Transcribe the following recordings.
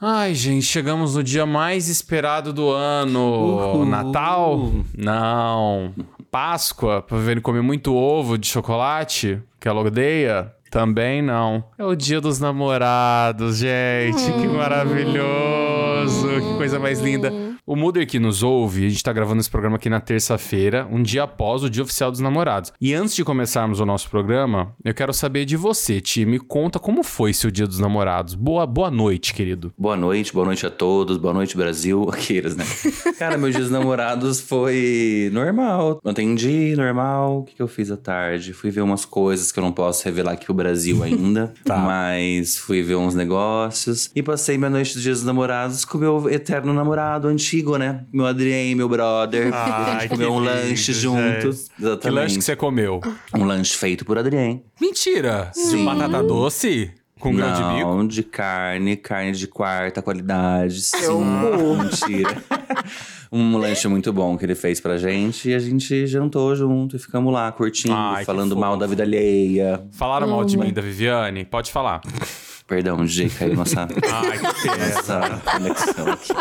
Ai, gente, chegamos no dia mais esperado do ano. Uhul. Natal? Não. Páscoa, pra ver ele comer muito ovo de chocolate, que ela odeia? Também não. É o dia dos namorados, gente. Que maravilhoso. Que coisa mais linda. O Muder que nos ouve, a gente tá gravando esse programa aqui na terça-feira, um dia após o Dia Oficial dos Namorados. E antes de começarmos o nosso programa, eu quero saber de você, Ti. Me conta como foi seu Dia dos Namorados. Boa, boa noite, querido. Boa noite, boa noite a todos, boa noite Brasil, aqueles, né? Cara, meus dias namorados foi normal. Eu atendi, normal. O que, que eu fiz à tarde? Fui ver umas coisas que eu não posso revelar aqui pro Brasil ainda. Tá. Mas fui ver uns negócios. E passei minha noite dos dias dos namorados com meu eterno namorado antigo, né? Meu Adrien, meu brother. Ai, a gente que comeu um lindo, lanche gente. juntos. Exatamente. Que lanche que você comeu? Um lanche feito por Adrien. Mentira! Sim. Batata doce? Com grão de bico? Não, de carne, carne de quarta qualidade. Sim, Eu mentira. um lanche muito bom que ele fez pra gente e a gente jantou junto e ficamos lá curtindo, Ai, falando mal da vida alheia. Falaram mal de mim, da Viviane? Pode falar. Perdão, DJ, caiu nossa, Ai, que nossa conexão aqui.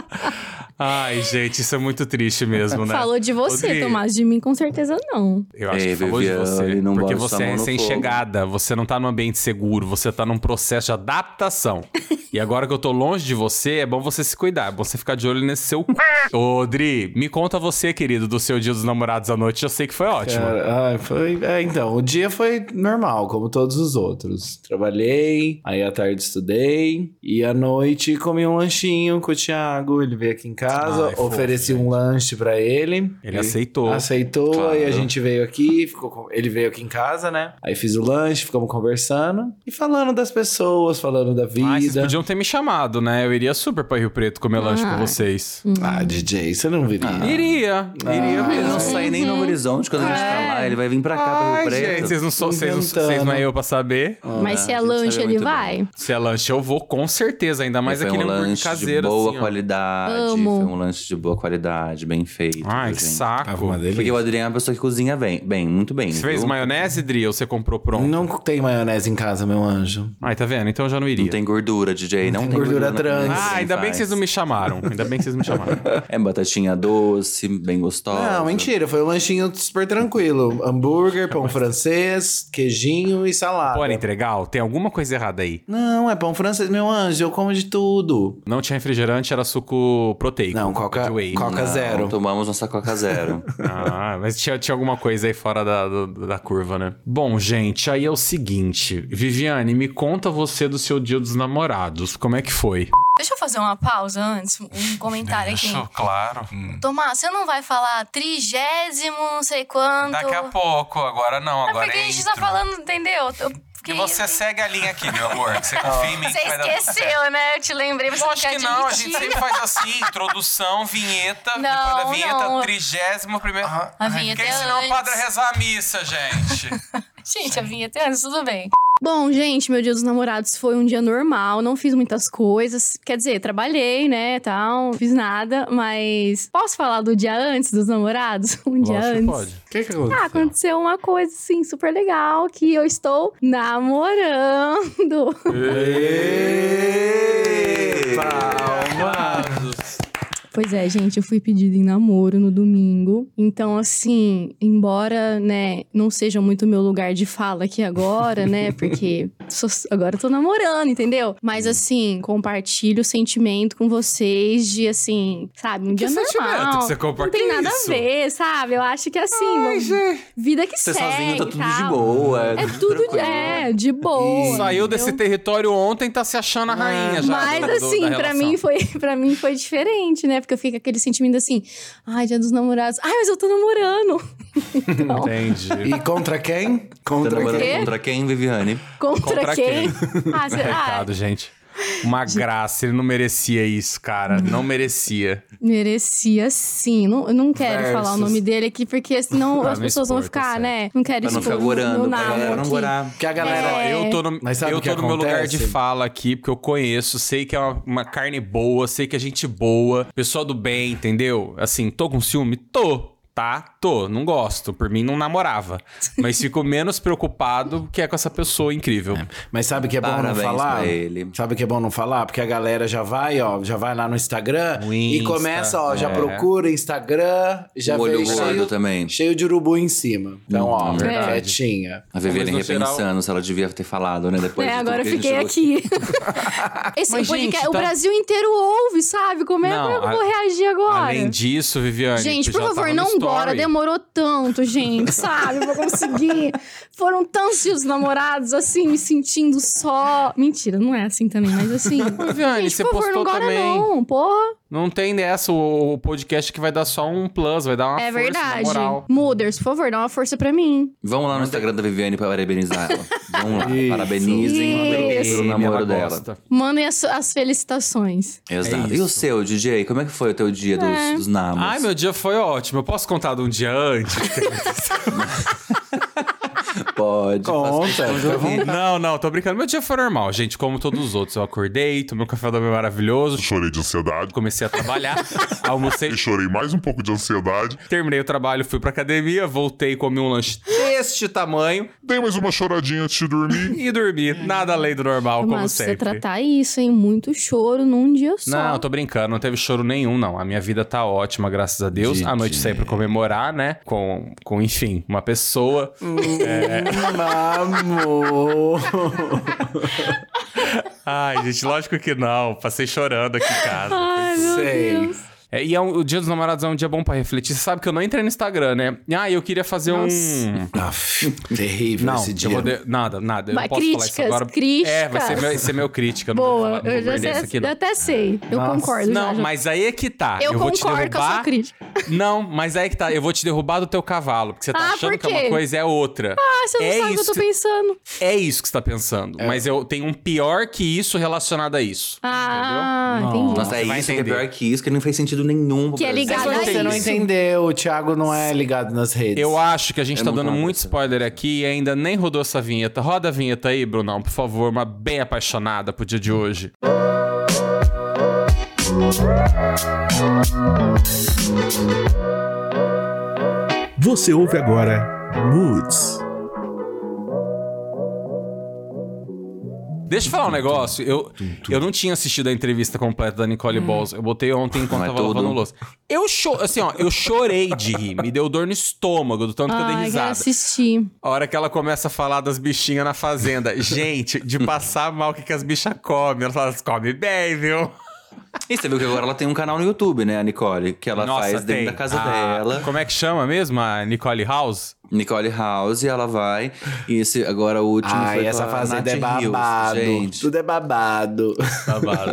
Ai, gente, isso é muito triste mesmo, né? Falou de você, Rodrigo, Tomás. De mim, com certeza não. Eu acho Ei, que falou de Viviane, você. não porque você é no sem fogo. chegada, você não tá num ambiente seguro, você tá num processo de adaptação. e agora que eu tô longe de você, é bom você se cuidar, é bom você ficar de olho nesse seu. c****. Ô, Dri, me conta você, querido, do seu dia dos namorados à noite. Eu sei que foi ótimo. Cara, ai, foi. É, então, o dia foi normal, como todos os outros. Trabalhei, aí à tarde estudei, e à noite comi um lanchinho com o Thiago. Ele veio aqui em casa, Ai, fofo, ofereci gente. um lanche pra ele. Ele aceitou. Aceitou, Claro. aí a gente veio aqui, ficou com- ele veio aqui em casa, né? Aí fiz o lanche, ficamos conversando e falando das pessoas, falando da vida. Ai, vocês podiam ter me chamado, né? Eu iria super pra Rio Preto comer lanche com Ah. vocês. Ah, DJ, você não viria. Iria, iria Ah, Ele não mesmo. sai nem no Horizonte quando a gente tá lá, ele vai vir pra cá, pra Rio Ai, Preto. gente, vocês não, são, vocês, não, vocês não é eu pra saber. Mas se a é lanche, ele vai. Se é lanche, eu vou com certeza, ainda mais aquele um hambúrguer lanche caseiro, de boa assim, qualidade. Amo. Foi um lanche de boa qualidade, bem feito. Ai, que gente? Saco. uma delícia. Porque o Adriano é uma pessoa que cozinha bem, bem muito bem. Você fez viu? maionese, Dri, ou você comprou pronto? Não tem maionese em casa, meu anjo. Ai, tá vendo? Então eu já não iria. Não tem gordura, DJ. Não, tem tem gordura na trans. Ah, ainda ele bem que vocês faz. não me chamaram. Ainda bem que vocês me chamaram. É batatinha doce, bem gostosa. Não, mentira, foi um lanchinho super tranquilo. Hambúrguer, pão francês, queijinho e salada. Pô, era entregar? Tem alguma coisa errada aí. Não, é pão francês, meu anjo, eu como de tudo. Não tinha refrigerante, era suco proteico. Não, coca- whey. coca- Não, zero. Tomamos nossa Coca Zero. Ah, mas tinha, tinha alguma coisa aí fora da, do- da curva, né? Bom, gente, aí é o seguinte. Viviane, me conta você do seu dia dos namorados. Como é que foi? Deixa eu fazer uma pausa antes, um comentário aqui. claro. Tomás, você não vai falar trigésimo, não sei quanto. pouco, agora não, É porque a gente tá falando, entendeu? Eu- Que você segue a linha aqui, meu amor. Você confia em mim. Você esqueceu, né? Eu te lembrei, você Lógico quer que não, a gente sempre faz assim, introdução, vinheta, Não, depois da vinheta, não. trigésimo primeiro. A vinheta Quem é ensinou o padre antes. rezar a missa, gente? Gente, a vinheta é antes, tudo bem. Bom, gente, meu dia dos namorados foi um dia normal, não fiz muitas coisas. Quer dizer, trabalhei, né, tal, não fiz nada, mas posso falar do dia antes dos namorados? Um dia Lógico antes. pode. O que que aconteceu? Ah, aconteceu uma coisa, assim, super legal, que eu estou namorando. Palmas. Pois é, gente, eu fui pedida em namoro no domingo. Então, assim, embora, né, não seja muito o meu lugar de fala aqui agora, né, porque sou- agora eu tô namorando, entendeu? Mas, assim, compartilho o sentimento com vocês de, assim, sabe, um dia sentimento normal. que você não tem nada isso? a ver, sabe? Eu acho que, assim, Ai, vamos- vida que Você segue sozinho tá tudo de tal. boa. É tudo, tranquilo. é, de boa. Saiu desse território ontem, tá se achando a rainha já. Mas do- do- assim, da pra mim, foi, pra mim foi diferente, né? Porque eu fico aquele sentimento assim, ai, dia dos namorados. Ai, mas eu tô namorando. Então, Entendi. E contra quem? Contra quê? contra quem, Viviane? contra, Contra quem? quem? Ah, ah, Recado, gente. Uma graça, ele não merecia isso, cara. Não merecia. merecia sim. Não, eu não quero Versus. falar o nome dele aqui, porque senão Pra as não pessoas vão expor, tá ficar, certo. né? Não quero não expor ficar o gorando, não gorar. Que a galera. É. Eu tô no, Mas sabe eu tô no meu lugar de fala aqui, porque eu conheço, sei que é uma, uma carne boa, sei que é gente boa, pessoa do bem, entendeu? Assim, tô com ciúme? Tô. Tá? Tô, não gosto. Por mim, não namorava. Mas fico menos preocupado que é com essa pessoa incrível. Mas sabe que é bom Parabéns não falar? ele. Sabe que é bom não falar? Porque a galera já vai, ó, já vai lá no Instagram No e Insta, começa, ó, já é. procura Instagram, já o olho cheio, também. cheio de urubu em cima. Então, ó, Hum, verdade. quietinha. A Viviane Mas no geral- repensando se ela devia ter falado, né? Depois É, de agora eu fiquei aqui. Esse Mas, podcast, gente, o tá- Brasil inteiro ouve, sabe? Como é, Não, é que eu a- vou reagir agora? Além disso, Viviane. Gente, por já favor, não story. Demorou tanto, gente, sabe? Pra conseguir. Foram tantos dias namorados, assim, me sentindo só. Mentira, não é assim também, mas assim. Viviane, gente, você por favor, postou não bora também. não, porra. Não tem dessa, o o podcast que vai dar só um plus, vai dar uma é força, verdade. na moral. Muders, por favor, dá uma força pra mim. Vamos lá no Instagram da Viviane pra parabenizar ela. Vamos lá. Isso. Parabenizem Isso. pelo namoro Ela dela. Mandem as, as felicitações. Exato. É e o seu, DJ? Como é que foi o teu dia dos, É. dos namoros? Ai, meu dia foi ótimo. Eu posso contar de um dia antes? Pode. Conta, de ouvir. não, não, tô brincando. Meu dia foi normal, gente, como todos os outros. Eu acordei, tomei um café da manhã maravilhoso, Chorei de ansiedade. comecei a trabalhar, almocei, E chorei mais um pouco de ansiedade. terminei o trabalho, fui pra academia, voltei, comi um lanche deste tamanho Dei mais uma choradinha antes de dormir. e dormi. Nada além do normal, como Mas você sempre. tratar isso, hein? Muito choro num dia só. Não, eu tô brincando, não teve choro nenhum, não. A minha vida tá ótima, graças a Deus. A noite saí pra comemorar, né? Com, com enfim, uma pessoa. Amor. Ai, gente, lógico que não. Passei chorando aqui em casa. Ai, meu Sei. Deus. É, e é um- o Dia dos Namorados é um dia bom pra refletir. Você sabe que eu não entrei no Instagram, né? Ah, eu queria fazer um. Aff, terrível Não, esse dia. eu de- nada, nada. Eu Vai, não posso falar isso críticas, agora. críticas. É, vai ser meu, ser meu crítica. eu não vou Boa, falar- não eu vou já sei, aqui, eu até sei. Eu Nossa. concordo. Não, já, já. mas aí é que tá. Eu, vou te concordo com a sua derrubar. crítica. Não, mas aí é que tá. Eu vou te derrubar do teu cavalo. Porque você tá Ah, achando que é uma coisa é outra. Ah, você não é sabe o que eu tô pensando. É isso que você tá pensando. Mas eu tenho um pior que isso relacionado a isso. Ah, Não. entendi. Nossa, é vai isso que é pior que isso, que não fez sentido nenhum. pro Que é ligado a você não isso. entendeu, o Thiago não é ligado nas redes. Eu acho que a gente Eu tá dando muito spoiler aqui e ainda nem rodou essa vinheta. Roda a vinheta aí, Brunão, por favor. Uma bem apaixonada pro dia de hoje. Você ouve agora Moods. Deixa eu falar um negócio. Eu, eu não tinha assistido a entrevista completa da Nicole Balls. Eu botei ontem enquanto Não é tava tudo. lavando louça. Eu cho assim, ó, eu chorei de rir. Me deu dor no estômago, do tanto que eu dei Ai, risada. assistir. A hora que ela começa a falar das bichinhas na fazenda. Gente, de passar mal o que, que as bichas comem. Ela fala, elas comem bem, viu? E você viu que agora ela tem um canal no YouTube, né, a Nicole? Que ela faz dentro tem. da casa A- dela. Como é que chama mesmo? A Nicole House? Nicole House, ela vai. E esse, agora o último Ai, foi essa com a fazenda é Nath Rios, babado. gente. Tudo é babado.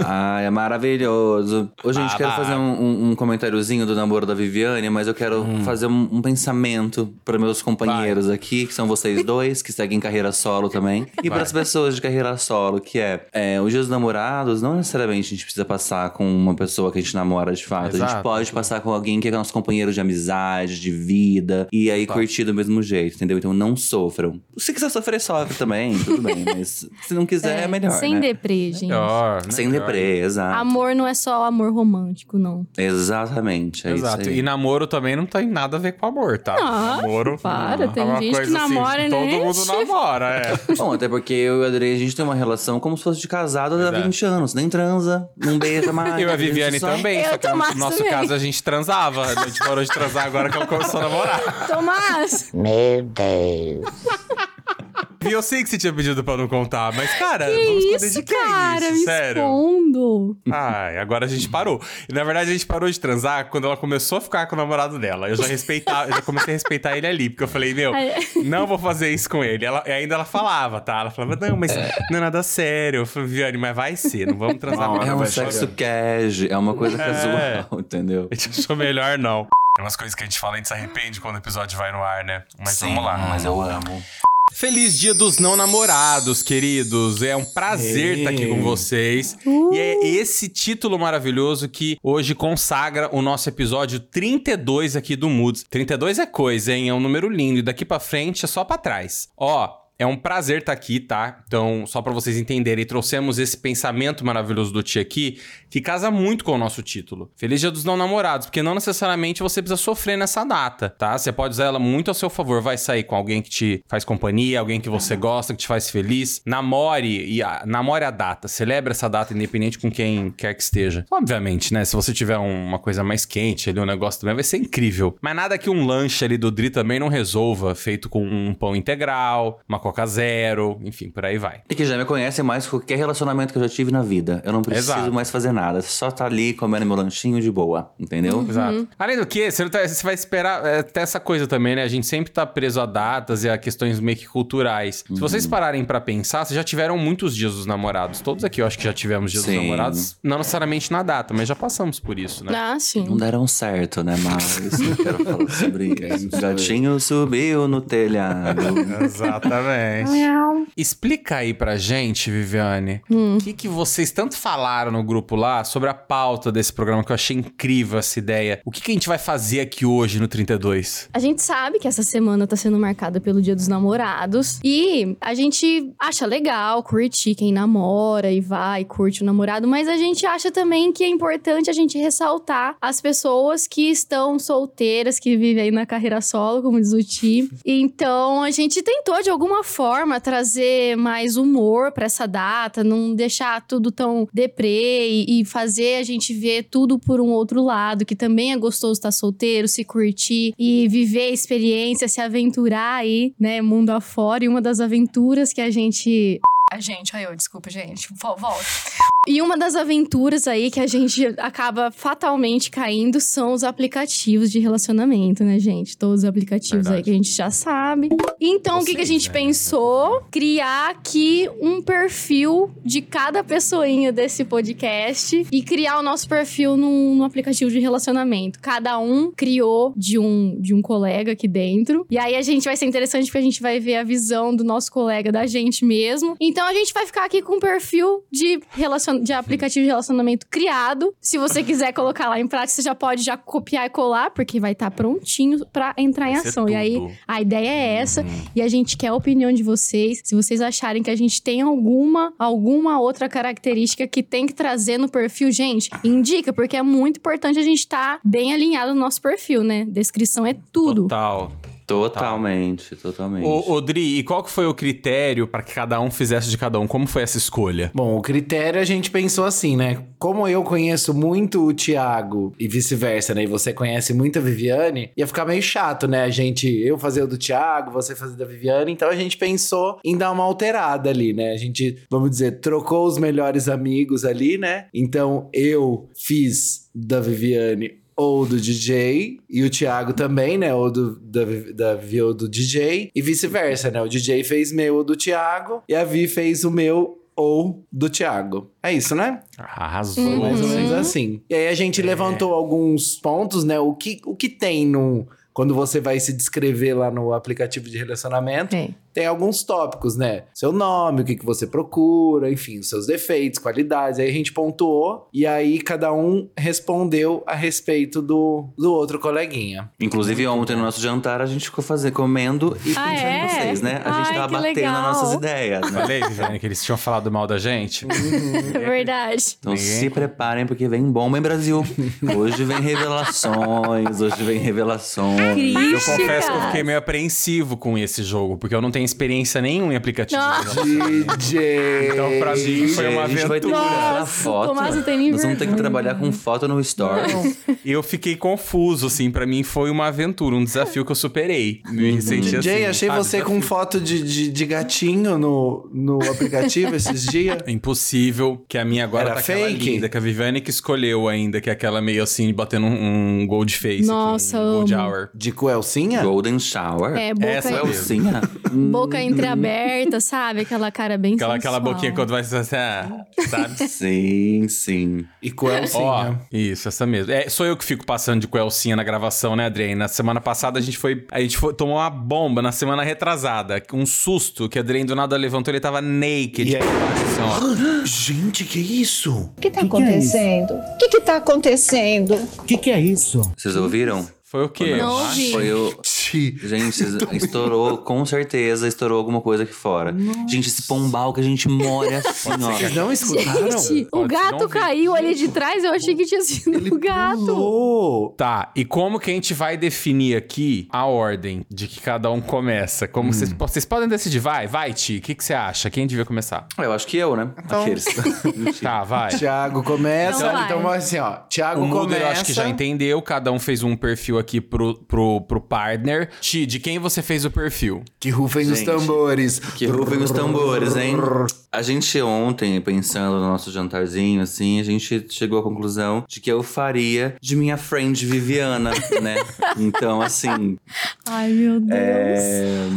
Ai, é maravilhoso. Ô, gente, quero Babado. fazer um, um- um comentáriozinho do namoro da Viviane, mas eu quero Hum. fazer um, um pensamento para meus companheiros aqui, que são vocês dois, que seguem carreira solo também. E para as pessoas de carreira solo, que é, é os dias dos namorados, não necessariamente a gente precisa passar com uma pessoa que a gente namora de fato. A Exato. gente pode passar com alguém que é nosso companheiro de amizade, de vida, e aí curtir do mesmo jeito, entendeu? Então não sofram. Se quiser sofrer, sofre também, tudo bem. Mas se não quiser, é, melhor. Sem né? deprê, gente. Melhor? Sem Melhor. deprê, exato. Amor não é só amor romântico, não. Exatamente, é Exato. isso aí. E namoro também não tem nada a ver com amor, tá? Ah, namoro. para, tem é uma gente que coisa namora, assim, né? Todo mundo namora, é. Bom, até porque eu e a Adri, a gente tem uma relação como se fosse de casado há Exato. 20 anos. Nem transa, não beija mais. Eu e a Viviane só- também, Eu só que no nosso também. caso a gente transava. A gente parou de transar agora que ela começou a namorar. Tomás! E eu sei que você tinha pedido pra não contar, mas, cara, Que vamos esconder isso, de quem cara? isso, Me sério. expondo. Ai, agora a gente parou. E, na verdade, a gente parou de transar quando ela começou a ficar com o namorado dela. Eu já respeitava, eu já comecei a respeitar ele ali, porque eu falei, meu, Ai. não vou fazer isso com ele. Ela, e ainda ela falava, tá? Ela falava, não, mas não é nada sério. Eu falei, Viane, mas vai ser, não vamos transar Não, mais. É um sexo cash, é uma coisa É. casual, entendeu? A gente achou melhor não. Tem umas coisas que a gente fala e a gente se arrepende quando o episódio vai no ar, né? Mas vamos lá. mas eu amo. Feliz dia dos não namorados, queridos. É um prazer estar aqui com vocês. E é esse título maravilhoso que hoje consagra o nosso episódio 32 aqui do Moods. 32 é coisa, hein? É um número lindo. E daqui pra frente é só pra trás. Ó. É um prazer estar aqui, tá? Então, só pra vocês entenderem, trouxemos esse pensamento maravilhoso do Tia aqui, que casa muito com o nosso título. Feliz Dia dos Não Namorados, porque não necessariamente você precisa sofrer nessa data, tá? Você pode usar ela muito a seu favor. Vai sair com alguém que te faz companhia, alguém que você gosta, que te faz feliz. Namore e a, namore a data. Celebre essa data, independente com quem quer que esteja. Obviamente, né? Se você tiver um- uma coisa mais quente ali, um negócio também vai ser incrível. Mas nada que um lanche ali do Dri também não resolva, feito com um pão integral, uma Coca Zero, enfim, por aí vai. E que já me conhece mais que qualquer relacionamento que eu já tive na vida. Eu não preciso Exato. mais fazer nada. Só tá ali comendo meu lanchinho de boa. Entendeu? Exato. Além do que, você, não tá- você vai esperar é, até essa coisa também, né? A gente sempre tá preso a datas e a questões meio que culturais. Se vocês pararem pra pensar, vocês já tiveram muitos dias dos namorados. Todos aqui eu acho que já tivemos dias Sim. dos namorados. Não necessariamente na data, mas já passamos por isso, né? Ah, sim. Não deram certo, né? Mas eu quero falar sobre isso. O gatinho subiu no telhado. Exatamente. Explica aí pra gente, Viviane, o que, que vocês tanto falaram no grupo lá sobre a pauta desse programa, que eu achei incrível essa ideia. O que, que a gente vai fazer aqui hoje no 32? A gente sabe que essa semana tá sendo marcada pelo Dia dos Namorados e a gente acha legal curtir quem namora e vai, curte o namorado, mas a gente acha também que é importante a gente ressaltar as pessoas que estão solteiras, que vivem aí na carreira solo, como diz o Ti. Então a gente tentou de alguma forma trazer mais humor pra essa data, não deixar tudo tão deprê e, fazer a gente ver tudo por um outro lado, que também é gostoso estar solteiro, se curtir e viver a experiência, se aventurar aí, né, mundo afora. E uma das aventuras que a gente A gente, aí eu, desculpa, gente. Vo- Volta. e uma das aventuras aí que a gente acaba fatalmente caindo são os aplicativos de relacionamento, né, gente? Todos os aplicativos aí Verdade. que a gente já sabe. Então, o que, que a Vocês, gente né? pensou? Criar aqui um perfil de cada pessoinha desse podcast e criar o nosso perfil num, num aplicativo de relacionamento. Cada um criou de um, de um colega aqui dentro. E aí a gente vai ser interessante porque a gente vai ver a visão do nosso colega da gente mesmo. Então a gente vai ficar aqui com um perfil de, relacion... de aplicativo de relacionamento criado. Se você quiser colocar lá em prática, você já pode já copiar e colar, porque vai estar prontinho pra entrar em ação. E aí a ideia é essa. E a gente quer a opinião de vocês. Se vocês acharem que a gente tem alguma, alguma outra característica que tem que trazer no perfil, gente, indica, porque é muito importante a gente estar bem alinhado no nosso perfil, né? Descrição é tudo. Total. Totalmente, totalmente. Ô, ô, Dri, e qual que foi o critério para que cada um fizesse de cada um? Como foi essa escolha? Bom, o critério a gente pensou assim, né? Como eu conheço muito o Thiago e vice-versa, né? E você conhece muito a Viviane, ia ficar meio chato, né? A gente, eu fazer o do Thiago, você fazer da Viviane. Então a gente pensou em dar uma alterada ali, né? A gente, vamos dizer, trocou os melhores amigos ali, né? Então eu fiz da Viviane ou do DJ, e o Thiago também, né? Ou do, da, Vi- da Vivi ou do DJ, e vice-versa, né? O DJ fez meu ou do Thiago, e a Vi fez o meu ou do Thiago. É isso, né? Arrasou. Foi mais ou Uhum. menos assim. E aí a gente levantou alguns pontos, né? O que, o que tem no. Quando você vai se descrever lá no aplicativo de relacionamento, É. tem alguns tópicos, né? Seu nome, o que, que você procura, enfim, os seus defeitos, qualidades. Aí a gente pontuou e aí cada um respondeu a respeito do, do outro coleguinha. Inclusive, ontem no nosso jantar, a gente ficou fazer, comendo e Ah, pensando é? em vocês, né? A gente Ai, tava batendo legal. nas nossas ideias, né? Falei, Viviane, que eles tinham falado mal da gente. É verdade. Então Ninguém- se preparem, porque vem bomba em Brasil. Hoje vem revelações, hoje vem revelações. Incrível. Eu confesso que eu fiquei meio apreensivo com esse jogo, porque eu não tenho experiência nenhuma em aplicativo. Ah. DJ! Então, pra mim, foi uma a gente vai ter que aventura. tirar Nossa, foto. Tomás não tem nem Nós vamos ter que vergonha. trabalhar com foto no Stories. E eu fiquei confuso, assim. Pra mim foi uma aventura, um desafio que eu superei. Me senti DJ, assim, achei sabe, você com desafio. foto de, de, de gatinho no, no aplicativo esses dias. É impossível, que a minha agora Era tá aquela fake? linda, que a Viviane que escolheu ainda, que é aquela meio assim, batendo um, um gold face. Nossa, aqui, um gold hour. De Coelcinha? Golden Shower. É, boca, Essa é o- Elcinha. boca entreaberta, sabe? Aquela cara bem Aquela, aquela sensual. boquinha quando vai ser assim, ah, sabe? Sim, sim. E Ó, Coelcinha. isso, essa mesmo. É, sou eu que fico passando de coelcinha na gravação, né, Adrien? Na semana passada a gente foi. A gente foi, tomou uma bomba na semana retrasada. Um susto que a Adrien do nada levantou, ele tava naked. E aí? assim. Gente, que isso? O que está acontecendo? O que está acontecendo? O que, que é isso? Vocês ouviram? Foi o quê? Não ouvi. Foi o, Ti. Gente, estourou, com certeza, estourou alguma coisa aqui fora. Gente, esse pombal que a gente mora assim, ó. Vocês não escutaram? Gente, o gato caiu ali de trás, eu achei que tinha sido o gato. Pulou. Tá, e como que a gente vai definir aqui a ordem de que cada um começa? Como vocês, vocês podem decidir, vai, vai, Ti, o que, que você acha? Quem devia começar? Eu acho que eu, né? Aqueles. Tá, vai. Tiago começa. Então. Então, assim, ó. Tiago O começa. eu acho que já entendeu, cada um fez um perfil aqui pro, pro, pro partner. Ti, de quem você fez o perfil? Que rufem os Gente, tambores. Que rufem os tambores, hein? A gente ontem, pensando no nosso jantarzinho, assim, a gente chegou à conclusão de que eu faria de minha friend Viviana, né? Então, assim, Ai, meu Deus. é...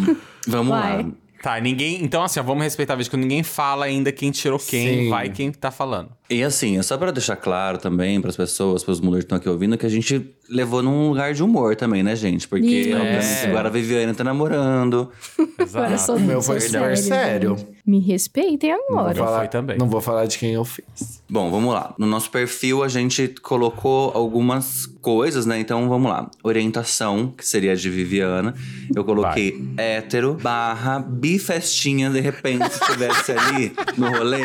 vamos Vai. lá. Tá, ninguém. Então, assim, ó, vamos respeitar a vez que ninguém fala ainda quem tirou quem, Sim. vai quem tá falando. E assim, é só pra deixar claro também pras pessoas, pros mulheres que estão aqui ouvindo, que a gente levou num lugar de humor também, né, gente? Porque, É. agora a Viviane tá namorando. Agora eu sou O meu foi super sério. gente. Me respeitem Não vou agora. Eu falar, também. Não vou falar de quem eu fiz. Bom, vamos lá. No nosso perfil a gente colocou algumas coisas, né? Então vamos lá. Orientação, que seria de Viviana. Eu coloquei hétero barra bifestinha, de repente, se tivesse ali no rolê.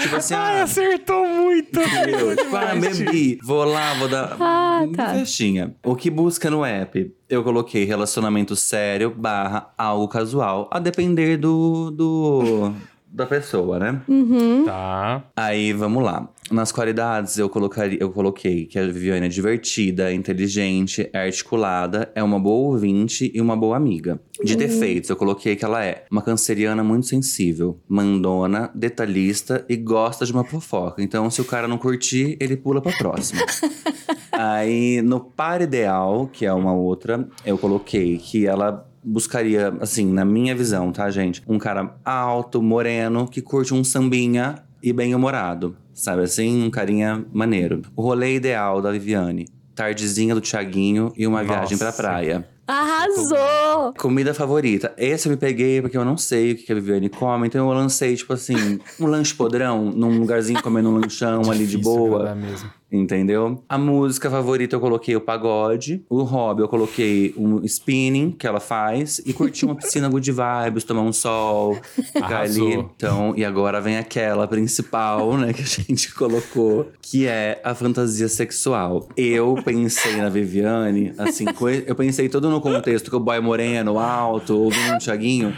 Tipo assim, ah, acertou muito! tipo, ah, bebi, vou lá, vou dar Ah, tá. bifestinha. O que busca no app? Eu coloquei relacionamento sério barra algo casual, a depender do, do da pessoa, né? Uhum. Tá. Aí, vamos lá. Nas qualidades, eu, colocaria, eu coloquei que a Viviane é divertida, inteligente, é articulada, é uma boa ouvinte e uma boa amiga. De defeitos, eu coloquei que ela é uma canceriana muito sensível, mandona, detalhista e gosta de uma fofoca. Então, se o cara não curtir, ele pula pra próxima. Aí, no par ideal, que é uma outra, eu coloquei que ela buscaria, assim, na minha visão, tá, gente? Um cara alto, moreno, que curte um sambinha e bem-humorado. Sabe assim? Um carinha maneiro. O rolê ideal da Viviane. Tardezinha do Tiaguinho e uma Nossa. viagem pra praia. Arrasou! Comida favorita. Esse eu me peguei porque eu não sei o que que a Viviane come. Então eu lancei, tipo assim, um lanche podrão, num lugarzinho comendo um lanchão ali de boa. mesmo. Entendeu? A música favorita eu coloquei o pagode. O hobby eu coloquei um spinning que ela faz. E curtir uma piscina good vibes, tomar um sol, ficar Arrasou. ali. Então, e agora vem aquela principal, né, que a gente colocou, que é a fantasia sexual. Eu pensei na Viviane, assim, eu pensei todo no contexto que o boy moreno, alto, ouvindo um Thiaguinho.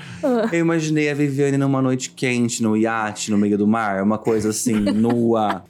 Eu imaginei a Viviane numa noite quente, no iate, no meio do mar, uma coisa assim, nua,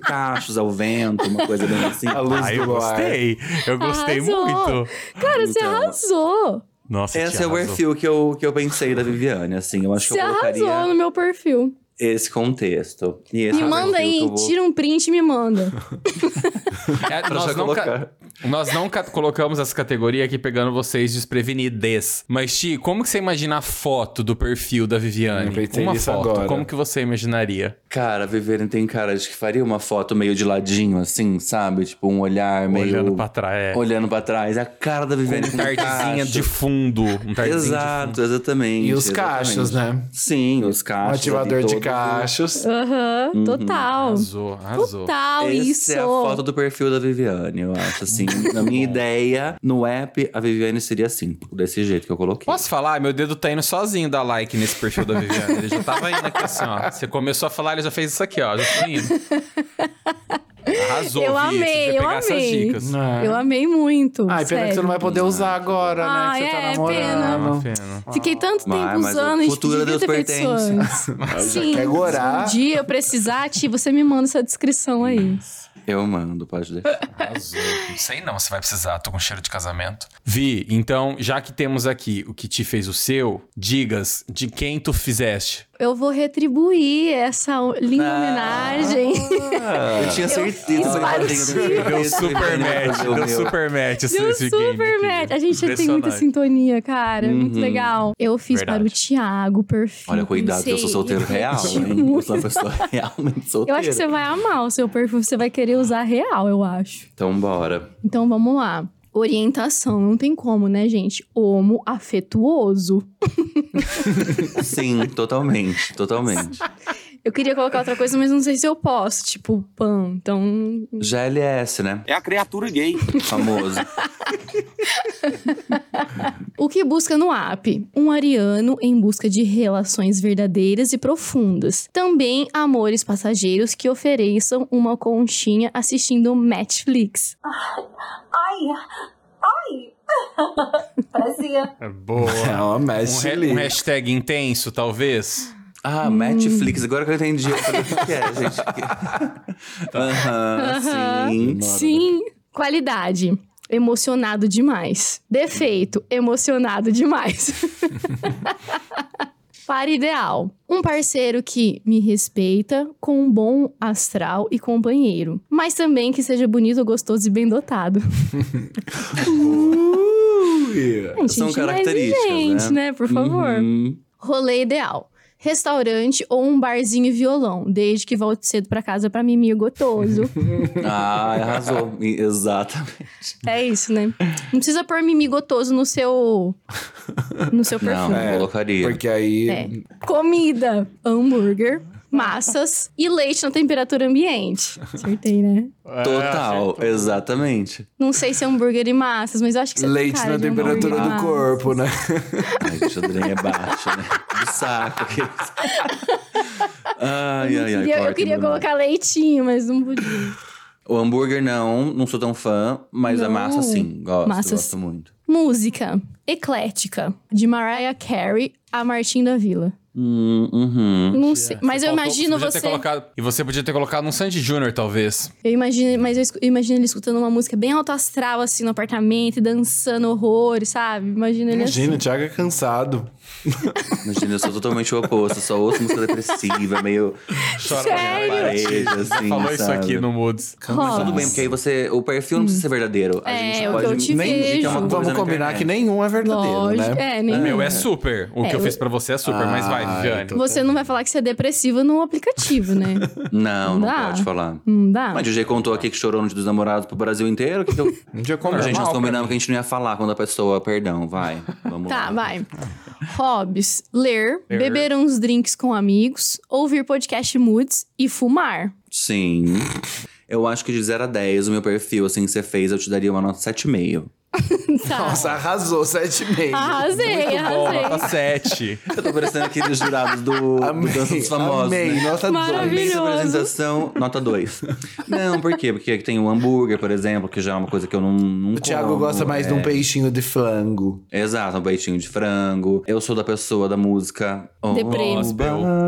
cachos ao vento, uma coisa bem assim. A luz Ah, eu gostei. Eu gostei Arrasou. muito. Cara, você Então. arrasou! Nossa, Esse é o perfil que eu, que eu pensei da Viviane, assim. Eu acho Você que eu colocaria arrasou no meu perfil. esse contexto. E esse Me manda aí, vou- tira um print e me manda. É, Pra nós, já não colocar. ca- nós não ca- colocamos essa categoria aqui pegando vocês desprevenides. Mas, Ti, como que você imagina a foto do perfil da Viviane? Eu pensei Uma foto, agora. como que você imaginaria? Cara, a Viviane tem cara de que faria uma foto meio de ladinho, assim, sabe? Tipo, um olhar meio... Olhando pra trás. É. Olhando pra trás. A cara da Viviane Um com tardezinha cacho. de fundo. Um tardezinho Exato, exatamente. E os exatamente. cachos, né? Sim, os Um cachos. ativador ali de cachos. Aham, Uhum. total. Arrasou, arrasou. Total, Essa isso. é a foto do perfil da Viviane, eu acho, assim. Na minha ideia, no app, a Viviane seria assim, desse jeito que eu coloquei. Posso falar? Meu dedo tá indo sozinho dar like nesse perfil da Viviane. Ele já tava indo aqui assim, ó. Você começou a falar, ele já fez isso aqui, ó. Já tô indo. Arrasou, Eu amei, eu pegar essas amei. dicas. É. Eu amei muito. Ai, pena que você sério. não vai poder usar agora, né? Ai, Que você tá é, É namorando. uma pena. Fiquei tanto tempo mas o usando, futuro Deus pertence. Sim, quer se um dia eu precisar, Ti, você me manda essa descrição aí. Eu mando, pode deixar. Arrasou. Não sei não, você vai precisar. Tô com cheiro de casamento. Vi, então, já que temos aqui o que te fez o seu, digas de quem tu fizeste. Eu vou retribuir essa linda Ah. homenagem. eu tinha certeza fiz que fazer Deu super match, deu meu. super match esse, Deu super aqui. match. A gente tem muita sintonia, cara. Muito Uhum. legal. Eu fiz Verdade. para o Thiago, perfil. Olha, cuidado, que eu sou solteiro real, hein? Eu sou uma pessoa realmente Eu solteira. acho que você vai amar o seu perfil. Você vai querer usar real, eu acho. Então, bora. Então vamos lá. Orientação, não tem como, né, gente? Homo afetuoso. Sim, totalmente, totalmente. Eu queria colocar outra coisa, mas não sei se eu posso. Tipo, pan. Então. GLS, né? É a criatura gay. Famoso. O que busca no app? Um ariano em busca de relações verdadeiras e profundas. Também amores passageiros que ofereçam uma conchinha assistindo Netflix. Ai, ai. Parecia. É boa. É uma Um, ha- um hashtag intenso, talvez. Ah, Hum. Netflix. Agora que eu entendi. Eu falei, o que que é, gente? Aham, sim. Sim. Qualidade. Emocionado demais. Defeito. Emocionado demais. Para ideal. Um parceiro que me respeita, com um bom astral e companheiro. Mas também que seja bonito, gostoso e bem dotado. Ui. Gente, São características, gente, né? né? Por favor. Uhum. Rolê ideal. Restaurante ou um barzinho e violão, desde que volte cedo pra casa pra mimir gotoso. Ah, arrasou. Exatamente. é isso, né? Não precisa pôr mimi gotoso no seu no seu Não, perfume. não colocaria. Porque aí. É. Comida, hambúrguer, massas e leite na temperatura ambiente. Acertei, né? Total, exatamente. Não sei se é hambúrguer e massas, mas eu acho que você tem Leite cara na temperatura do corpo, né? Ai, gente, o Adrien é baixo, né? Do saco. aqui. Ai, ai, ai. Eu corta, queria colocar leitinho, mas não podia. O hambúrguer não, não sou tão fã, mas a Não. massa sim, gosto, Massas. gosto muito. Música eclética de Mariah Carey a Martim da Vila. Hum, uhum. Não sei, mas eu Faltou- imagino você. ter colocado- e você podia ter colocado um Sandy Júnior, talvez. Eu imagino, mas eu eu imagino ele escutando uma música bem alto astral assim no apartamento e dançando horrores, sabe? Imagina ele Imagina, o assim. Thiago é cansado. Imagina, eu sou totalmente o oposto, só ouço música depressiva, meio Chora Sério? parede, assim, Falou isso aqui no Moods. Rosa. Tudo bem, porque aí você. O perfil não precisa ser verdadeiro. A É, gente o pode que eu te nem vejo. indicar uma coisa Vamos na combinar internet. que nenhum é verdadeiro, Lógico, né? é, nem Meu é super. O É, que eu eu- fiz pra você é super, mas vai, Ah, Viviane. então- Você não vai falar que você é depressiva no aplicativo, né? Não, não Dá. pode falar. Não dá? Mas o DJ contou aqui que chorou no dia dos namorados pro Brasil inteiro. Que que eu... Um dia a como gente, nós combinamos que a gente não ia falar quando a pessoa, perdão, vai. Vamos Tá, lá. vai. Hobbies: ler, Ler. beber uns drinks com amigos, ouvir podcast moods e fumar. Sim. Eu acho que de 0 a 10, o meu perfil, assim, que você fez, eu te daria uma nota 7,5. Tá. Nossa, arrasou, 7,5. Arrasei, Muito bom, arrasei. nota 7. Eu tô parecendo aqueles jurados do, do Amei, Dança dos Famosos. amei, né? nota 2. Maravilhoso. Mês de apresentação, nota 2. Não, por quê? Porque tem o hambúrguer, por exemplo, que já é uma coisa que eu não, não O Thiago gosta mais de um é. peixinho de flango. Exato, um peitinho de frango. Eu sou da pessoa da música. Oh, Deprê.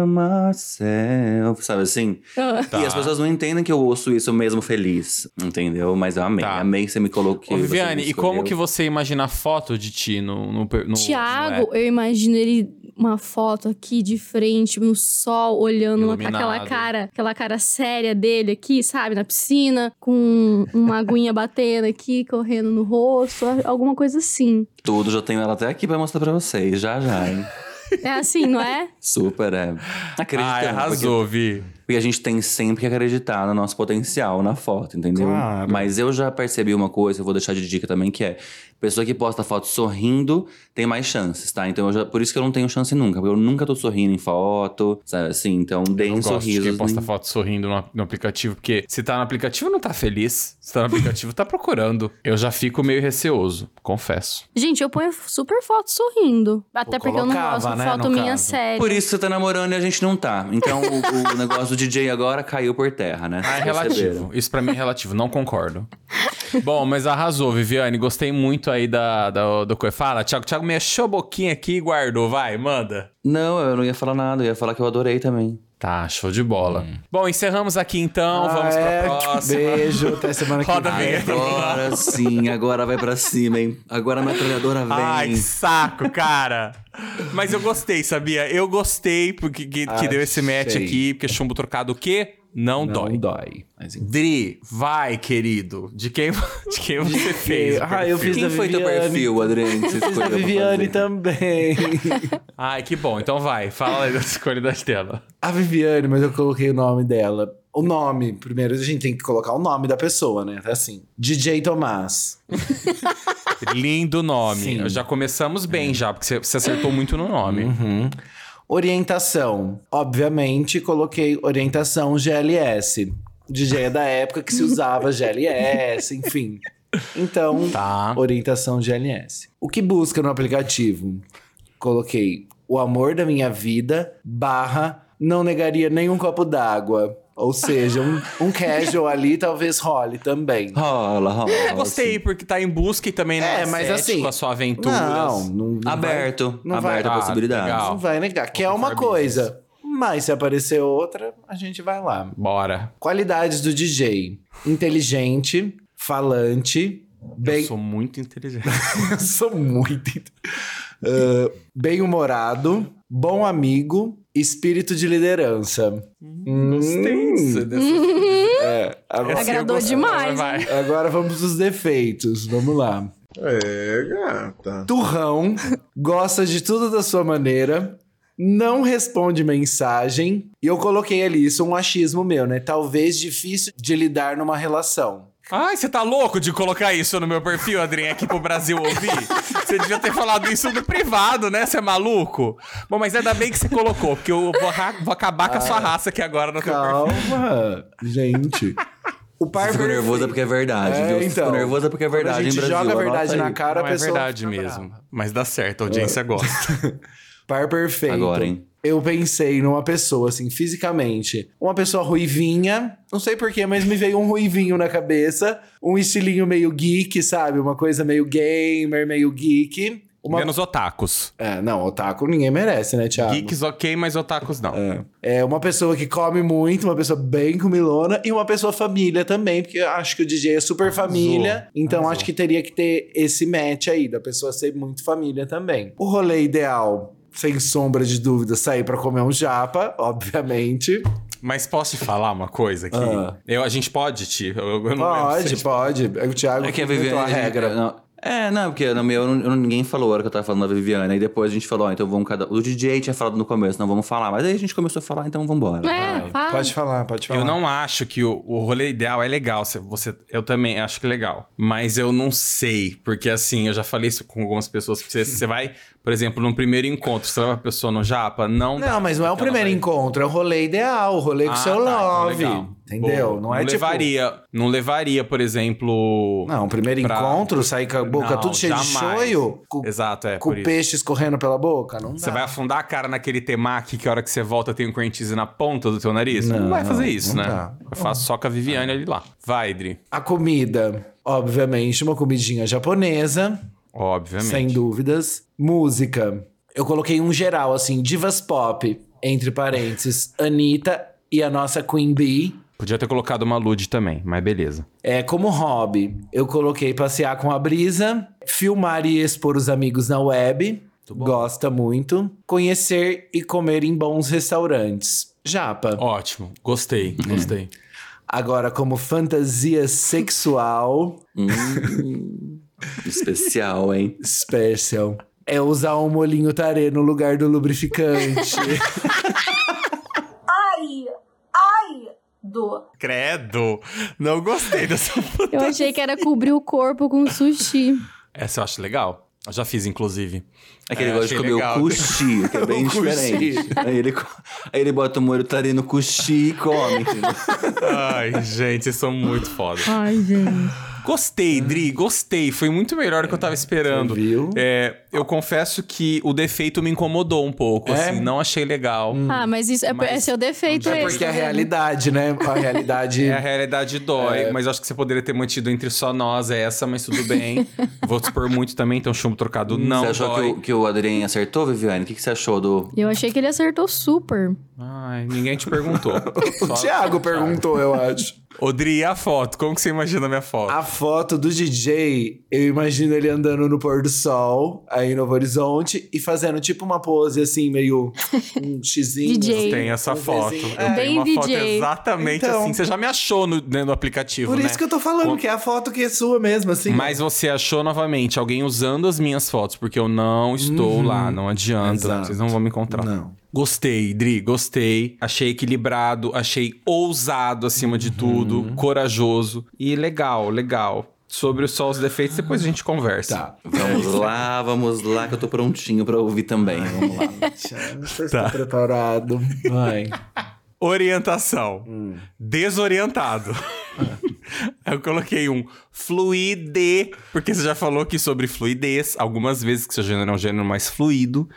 Myself, sabe assim? Ah. Tá. E as pessoas não entendem que eu ouço isso mesmo feliz, entendeu? Mas eu amei, Tá. amei que você me colocou. Ô, Viviane, e como escolheu. que você imagina a foto de ti no, no, no Tiago, no eu imagino ele uma foto aqui de frente no sol, olhando Iluminado. aquela cara, aquela cara séria dele aqui, sabe, na piscina, com uma aguinha batendo aqui, correndo no rosto, alguma coisa assim. Tudo, já tenho ela até aqui pra mostrar pra vocês, já já, hein? É assim, não é? Super, é. Acreditando. Ai, arrasou, Vi. Porque, a gente tem sempre que acreditar no nosso potencial na foto, entendeu? Claro. Mas eu já percebi uma coisa, eu vou deixar de dica também, que é... Pessoa que posta foto sorrindo tem mais chances, tá? Então, eu já, por isso que eu não tenho chance nunca. Porque eu nunca tô sorrindo em foto, sabe? Assim, então deem Eu sorrisos. quem posta em- foto sorrindo no, no aplicativo, porque se tá no aplicativo não tá feliz. Se tá no aplicativo tá procurando. Eu já fico meio receoso, confesso. Gente, eu ponho super foto sorrindo. Até porque eu não gosto de né, foto minha caso. séria. Por isso você tá namorando e a gente não tá. Então o, o negócio do DJ agora caiu por terra, né? Ah, é relativo. Isso pra mim é relativo, não concordo. Bom, mas arrasou, Viviane. Gostei muito aí da, da, do que fala. Thiago, Thiago mexeu a boquinha aqui e guardou. Vai, manda. Não, eu não ia falar nada. Eu ia falar que eu adorei também. Tá, show de bola. Bom, encerramos aqui então. Vamos Ah, pra é? próxima. Beijo, até semana que Roda a vem. vinheta. Agora sim, agora vai pra cima, hein? Agora a metralhadora vem. Ai, que saco, cara. Mas eu gostei, sabia? Eu gostei porque que, que deu esse match aqui, porque chumbo trocado o quê? Não, Não dói. dói. Mas. Dri, vai, querido. De quem, de quem você fez? Ah, eu fiz Quem da foi teu Viviane. perfil, Adriane, você Fiz da Viviane também. Ai, que bom. Então vai, fala aí da escolha da tela. A Viviane, mas eu coloquei o nome dela. O nome, primeiro a gente tem que colocar o nome da pessoa, né? Assim, DJ Tomás. Lindo nome. Sim. Já começamos bem já, porque você, você acertou muito no nome. Uhum. Orientação. Obviamente, coloquei orientação GLS. DJ é da época que se usava GLS, enfim. Então, Tá. orientação GLS. O que busca no aplicativo? Coloquei o amor da minha vida, barra, não negaria nenhum copo d'água. Ou seja, um, um casual ali talvez role também. Rola, rola. É, gostei, porque tá em busca e também não É, é, mas assim, a sua aventura. Não, não, não Aberto. Vai, não vai, aberto a Ah, possibilidades. legal. não vai negar. Que é uma coisa. Mas se aparecer outra, a gente vai lá. Bora. Qualidades do DJ: inteligente, falante, bem. Eu sou muito inteligente. Eu sou muito. Uh, bem-humorado, bom amigo, espírito de liderança. Gostei Hum, disso, dessa... É, agora, eu Agradou gostei. demais, Vai. agora vamos pros defeitos. Vamos lá. É, gata. Turrão, gosta de tudo da sua maneira, não responde mensagem. E eu coloquei ali, isso é um achismo meu, né? Talvez difícil de lidar numa relação. Ai, você tá louco de colocar isso no meu perfil, Adrien, aqui pro Brasil ouvir? Você devia ter falado isso no privado, né? Você é maluco? Bom, mas ainda bem que você colocou, porque eu vou, vou acabar com a sua raça aqui agora no teu perfil. Calma, gente. O par ficou é porque é verdade, É, viu? Então. ficou nervoso é porque é verdade a gente em Brasil. joga a verdade na cara, Não a é pessoa verdade fica mesmo. Mas dá certo, a audiência gosta. Par perfeito. Agora, hein? Eu pensei numa pessoa, assim, fisicamente. Uma pessoa ruivinha. Não sei porquê, mas me veio um ruivinho na cabeça. Um estilinho meio geek, sabe? Uma coisa meio gamer, meio geek. Uma... Menos otakus. É, não, otaku ninguém merece, né, Thiago? Geeks ok, mas otakus não. É uma pessoa que come muito, uma pessoa bem comilona e uma pessoa família também, porque eu acho que o DJ é super família, Arrasou, então arrasou. acho que teria que ter esse match aí, da pessoa ser muito família também. O rolê ideal, sem sombra de dúvida, sair pra comer um japa, obviamente. Mas posso te falar uma coisa aqui? Ah. Eu, a gente pode, Ti? Eu, eu não lembro Pode, pode. É o Thiago É que a Viviane. a regra. Não, é, não, porque no meu eu eu ninguém falou a hora que eu tava falando da Viviane. Aí depois a gente falou, ó, então vamos cada. O DJ tinha falado no começo, não vamos falar. Mas aí a gente começou a falar, então vambora. É, fala. Pode falar, pode falar. Eu não acho que o, o rolê ideal é legal. Você, você- eu também acho que é legal. Mas eu não sei. Porque assim, eu já falei isso com algumas pessoas. Você, você vai, por exemplo, num primeiro encontro, você leva a pessoa no Japa, não. dá, Não, mas não é o primeiro vai- encontro, é o rolê ideal, o rolê com Ah, seu tá, então love. legal. entendeu? Boa. Não é tipo. levaria, Não levaria, por exemplo. Não, o primeiro pra- encontro, sair com a boca Não, tudo cheio de choio, com, Exato, é. com isso. peixe escorrendo pela boca, não dá. Você vai afundar a cara naquele temaki que a hora que você volta tem um cheese na ponta do teu nariz? Não, Não, vai fazer não, isso, não né? dá. Eu faço só com a Viviane ali lá. Vai, Dri. A comida, obviamente, uma comidinha japonesa, Obviamente. sem dúvidas. Música, eu coloquei um geral, assim, divas pop, entre parênteses, Anitta e a nossa Queen Bee. Podia ter colocado uma Lud também, mas beleza. É, como hobby, eu coloquei passear com a brisa, filmar e expor os amigos na web. Gosta muito. Conhecer e comer em bons restaurantes. Japa. Ótimo. Gostei, gostei. Agora, como fantasia sexual, Hum, especial, hein? special. É usar um molinho tarê no lugar do lubrificante. Ai, ai, do. Credo! Não gostei dessa Eu achei que era cobrir o corpo com sushi. Essa eu acho legal. Eu já fiz, inclusive. É que ele É, gosta de comer legal. o cuxi, que é bem diferente. Aí ele, aí ele bota o molho tarê no cuxi e come. Ai, gente, vocês são muito foda. Ai, gente. Gostei, Dri, gostei. Foi muito melhor do que eu tava esperando. Você viu? É, eu confesso que o defeito me incomodou um pouco, É? assim. Não achei legal. Ah, mas isso é, Mas- é seu defeito é esse. porque é a vendo? realidade, né? A realidade. É, a realidade dói, mas eu acho que você poderia ter mantido entre só nós essa, mas tudo bem. Vou te expor muito também, então chumbo trocado não você achou que dói. o, que o Adrien acertou, Viviane? O que, que você achou do. Eu achei que ele acertou super. Ai, ninguém te perguntou. O Só- Thiago perguntou, eu acho. Odri, e a foto? Como que você imagina a minha foto? A foto do DJ, eu imagino ele andando no pôr do sol, aí no Novo Horizonte, e fazendo tipo uma pose assim, meio um xizinho. DJ. Tem essa um foto. Eu É, tenho uma Bem foto DJ. exatamente Então. assim. Você já me achou no, dentro do aplicativo, Por né? isso que eu tô falando, Com- que é a foto que é sua mesmo, assim. Mas você achou novamente alguém usando as minhas fotos, porque eu não estou lá, não adianta, Exato. vocês não vão me encontrar. Não. Gostei, Dri, gostei. Achei equilibrado, achei ousado acima de tudo, corajoso e legal, legal. Sobre só os defeitos, depois a gente conversa. Tá. Vamos lá, vamos lá, que eu tô prontinho pra ouvir também. Vamos lá. Não sei se tá preparado. Vai. Orientação. Desorientado. Eu coloquei um fluide, porque você já falou aqui sobre fluidez algumas vezes, que seu gênero é um gênero mais fluido,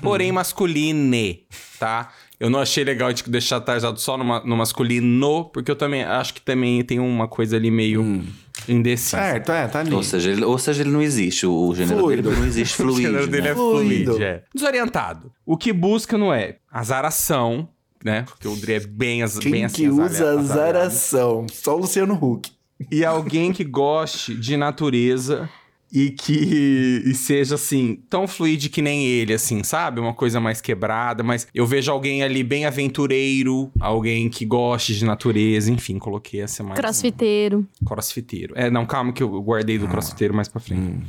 porém masculine, tá? Eu não achei legal a gente deixar tarjado só no, no masculino, porque eu também acho que também tem uma coisa ali meio indecisa. Certo, é, tá ali. Ou seja, ele, ou seja, ele não existe. O, o gênero Fluido. dele não existe O fluido. gênero dele né? é Fluido. é. Desorientado. O que busca não é azaração, né? Porque o Dre é bem, az Quem bem assim, que usa azaração? Só o Luciano Huck. E alguém que goste de natureza e que e seja assim, tão fluide que nem ele, assim, sabe? Uma coisa mais quebrada, mas eu vejo alguém ali bem aventureiro, alguém que goste de natureza, enfim, coloquei essa mais. Crossfiteiro. Crossfiteiro. É, não, calma que eu guardei do crossfiteiro mais pra frente.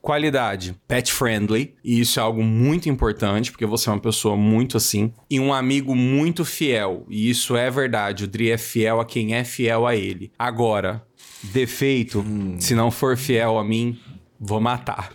Qualidade, pet friendly, e isso é algo muito importante, porque você é uma pessoa muito assim, e um amigo muito fiel, e isso é verdade, o Dri é fiel a quem é fiel a ele. Agora, defeito, se não for fiel a mim, vou matar.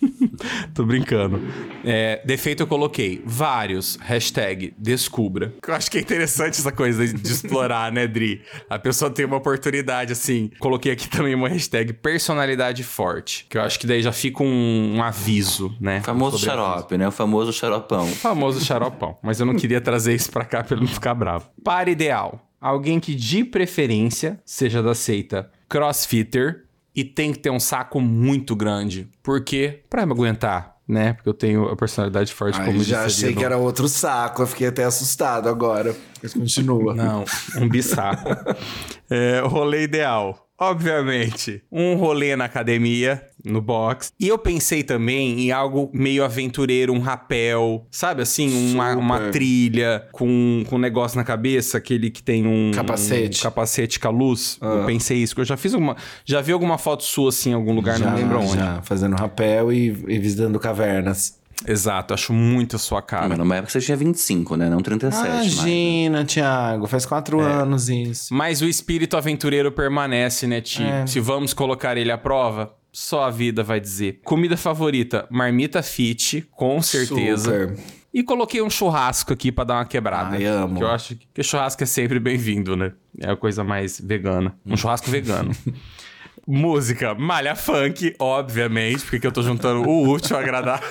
Tô brincando. É, defeito eu coloquei vários. Hashtag descubra. Eu acho que é interessante essa coisa de, explorar, né, Dri? A pessoa tem uma oportunidade, assim. Coloquei aqui também uma hashtag personalidade forte. Que eu acho que daí já fica um, um aviso, né? O famoso xarope, né? O famoso xaropão. o famoso xaropão. Mas eu não queria trazer isso pra cá pra ele não ficar bravo. Para ideal. Alguém que de preferência seja da seita crossfitter e tem que ter um saco muito grande. Por quê? Pra me aguentar, né? Porque eu tenho a personalidade forte Ai, como já disse achei que era outro saco. Eu fiquei até assustado agora. Mas continua. Não, um bissaco. é, rolê ideal. Obviamente, um rolê na academia, no box. E eu pensei também em algo meio aventureiro, um rapel, sabe assim? Uma, uma trilha com, com um negócio na cabeça, aquele que tem um Capacete. um capacete com a luz. Ah. Eu pensei isso, que eu já fiz alguma. Já vi alguma foto sua assim em algum lugar, já, não lembro onde. Já, fazendo rapel e, e visitando cavernas. Exato, acho muito a sua cara. Mas numa época você tinha 25, né? Não 37. mais. Imagina, Thiago. Faz quatro anos isso. Mas o espírito aventureiro permanece, né, Ti? É. Se vamos colocar ele à prova, só a vida vai dizer. Comida favorita, marmita fit, com certeza. Super. E coloquei um churrasco aqui pra dar uma quebrada. Ai, amo. Que eu acho que churrasco é sempre bem-vindo, né? É a coisa mais vegana. Um churrasco vegano. Música, malha funk, obviamente, porque que eu tô juntando o útil ao agradável.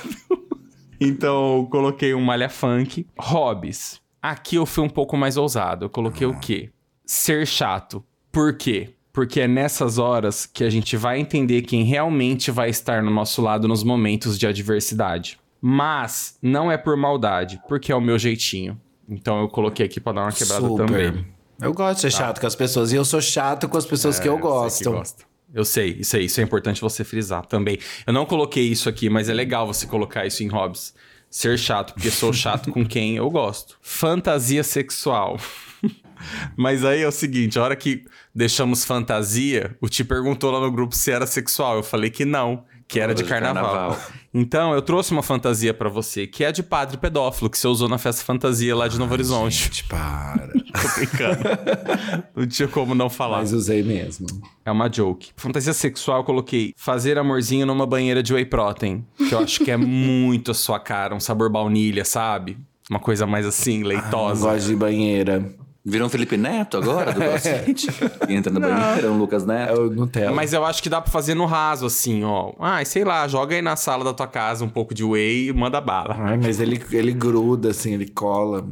Então, eu coloquei um malha funk. Hobbies. Aqui eu fui um pouco mais ousado. Eu coloquei o quê? Ser chato. Por quê? Porque é nessas horas que a gente vai entender quem realmente vai estar no nosso lado nos momentos de adversidade. Mas não é por maldade, porque é o meu jeitinho. Então eu coloquei aqui pra dar uma quebrada Super. também. Eu gosto de ser chato com as pessoas. E eu sou chato com as pessoas que eu É, gosto. que gosta. Eu sei, isso aí, isso é importante você frisar também. Eu não coloquei isso aqui, mas é legal você colocar isso em hobbies. Ser chato, porque sou chato com quem eu gosto. Fantasia sexual. mas aí é o seguinte, a hora que deixamos fantasia, o Ti perguntou lá no grupo se era sexual. Eu falei que não, que era de carnaval. carnaval. Então, eu trouxe uma fantasia pra você, que é de padre pedófilo, que você usou na festa fantasia lá de Novo Horizonte. Gente, para. Tô brincando. não tinha como não falar. Mas usei mesmo. É uma joke. Fantasia sexual, eu coloquei fazer amorzinho numa banheira de whey protein. Que eu acho que é muito a sua cara. Um sabor baunilha, sabe? Uma coisa mais assim, Não leitosa. gosto de banheira. Virou um Felipe Neto agora do CrossFit? Entra na banheira, um Lucas É Neto. o Nutella. Mas eu acho que dá pra fazer no raso, assim, ó. Ah, sei lá, joga aí na sala da tua casa um pouco de whey e manda bala. Ai, mas ele, ele gruda, assim, ele cola.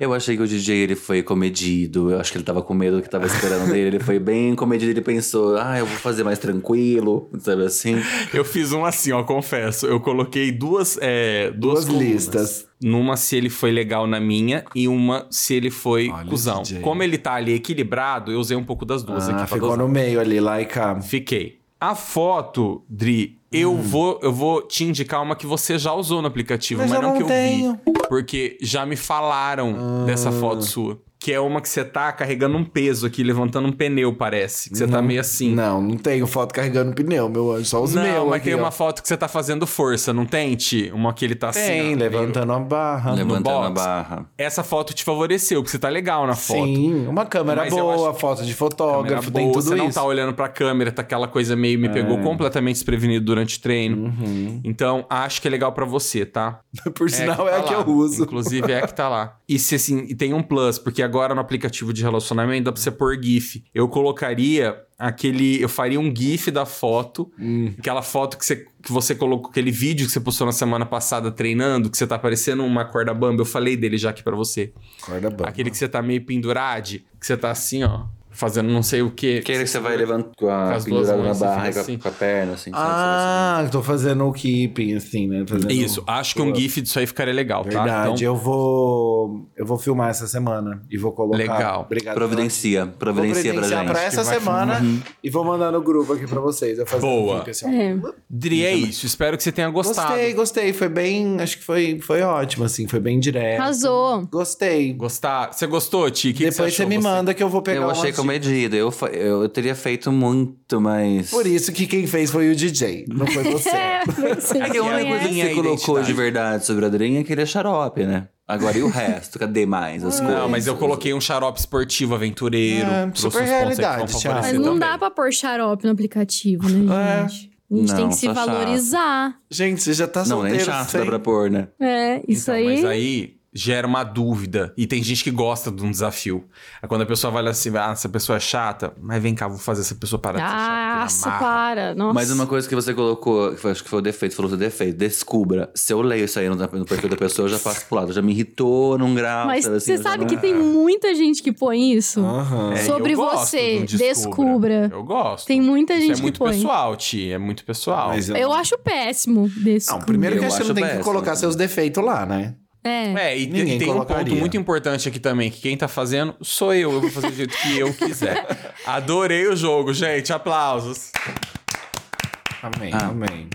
Eu achei que o DJ ele foi comedido. Eu acho que ele tava com medo do que tava esperando dele. Ele foi bem comedido. Ele pensou, ah, eu vou fazer mais tranquilo, sabe assim? Eu fiz um assim, ó, confesso. Eu coloquei duas, é, duas, Duas listas. Numa se ele foi legal na minha e uma se ele foi Olha cuzão. Como ele tá ali equilibrado, eu usei um pouco das duas Ah, aqui ficou dosar. no meio ali, lá e cá. Fiquei. A foto, Dri, eu Hum. vou eu vou te indicar uma que você já usou no aplicativo, Mas mas, eu não não que eu tenho. vi. Porque já me falaram dessa foto sua. Que é uma que você tá carregando um peso aqui, levantando um pneu, parece. Que você tá meio assim. Não, não tenho foto carregando pneu, meu anjo. Só os Não, meus. mas aqui, tem ó. uma foto que você tá fazendo força, não tem, Ti? Uma que ele tá assim. Tem, ó, levantando a barra. Levantando a barra. Essa foto te favoreceu, porque você tá legal na foto. Sim, uma câmera Mas eu boa, acho- foto de fotógrafo, tem boa, tudo você não isso. tá olhando pra câmera, tá aquela coisa meio me pegou completamente desprevenido durante o treino. Uhum. Então, acho que é legal pra você, tá? Por sinal, que é tá a que eu uso. Inclusive, é a que tá lá. E se assim, e tem um plus, porque agora no aplicativo de relacionamento dá pra você pôr GIF. Eu colocaria aquele. Eu faria um GIF da foto. Hum. Aquela foto que você, que você colocou, aquele vídeo que você postou na semana passada treinando, que você tá parecendo uma corda bamba. Eu falei dele já aqui pra você. Corda bamba. Aquele que você tá meio pendurade, que você tá assim, ó, fazendo não sei o quê. Aquele que você vai levantando com a Com as duas na mãos, você barra e com a- assim. com a perna, assim. sabe? Ah, tô fazendo o keeping, assim, né? Fazendo Isso, acho que um. GIF disso aí ficaria legal, tá? Verdade, eu vou. Eu vou filmar essa semana e vou colocar. Legal. Obrigado. Providencia, pela- providencia Vou pra providenciar gente. pra essa Que semana e vou mandar no grupo aqui pra vocês. Eu faço Boa. um assim. É. Dri, é isso. Espero que você tenha gostado. Gostei, gostei. Foi bem. Acho que foi, foi ótimo, assim. Foi bem direto. Arrasou. Gostei. Gostar. Você gostou, Ti? O que que Depois você achou, me manda que eu vou pegar Eu achei umas comedido. Eu, eu teria feito muito, mas. Por isso que quem fez foi o DJ, não foi você. É, você É que a única coisa que Minha você colocou de verdade sobre a Adrinha é que ele é xarope, né? Agora e o resto? Cadê mais as coisas? Não, mas eu coloquei um xarope esportivo, aventureiro. É, super realidade, Thiago. Mas não também. dá pra pôr xarope no aplicativo, né, É. gente? A gente tem Não, que se só chato. valorizar. Gente, você já tá Não, nem solteiro chato sem... dá pra pôr, né? É, isso Então, aí. Mas aí gera uma dúvida. E tem gente que gosta de um desafio. Aí quando a pessoa vai lá assim, ah, essa pessoa é chata, mas vem cá, vou fazer essa pessoa parar de ser chata. Nossa, que para. Nossa. Mas uma coisa que você colocou, que foi- acho que foi o defeito, falou do defeito, descubra. Se eu leio isso aí no, no perfil da pessoa, eu já passo pro lado. Já me irritou num grau. Mas sabe assim, você sabe não- que tem muita gente que põe isso. Aham. É, Sobre eu gosto você, do descubra. Eu gosto. Tem muita Isso gente é que muito põe. pessoal, Ti. É muito pessoal. Mas eu- Eu acho péssimo desse. Não, primeiro que Eu que acho não tem que péssimo colocar também. seus defeitos lá, né? É. É, e, Ninguém tem um ponto colocaria. muito importante aqui também, que quem tá fazendo sou eu. Eu vou fazer do jeito que eu quiser. Adorei o jogo, gente. Aplausos. Amém, Ah. amém.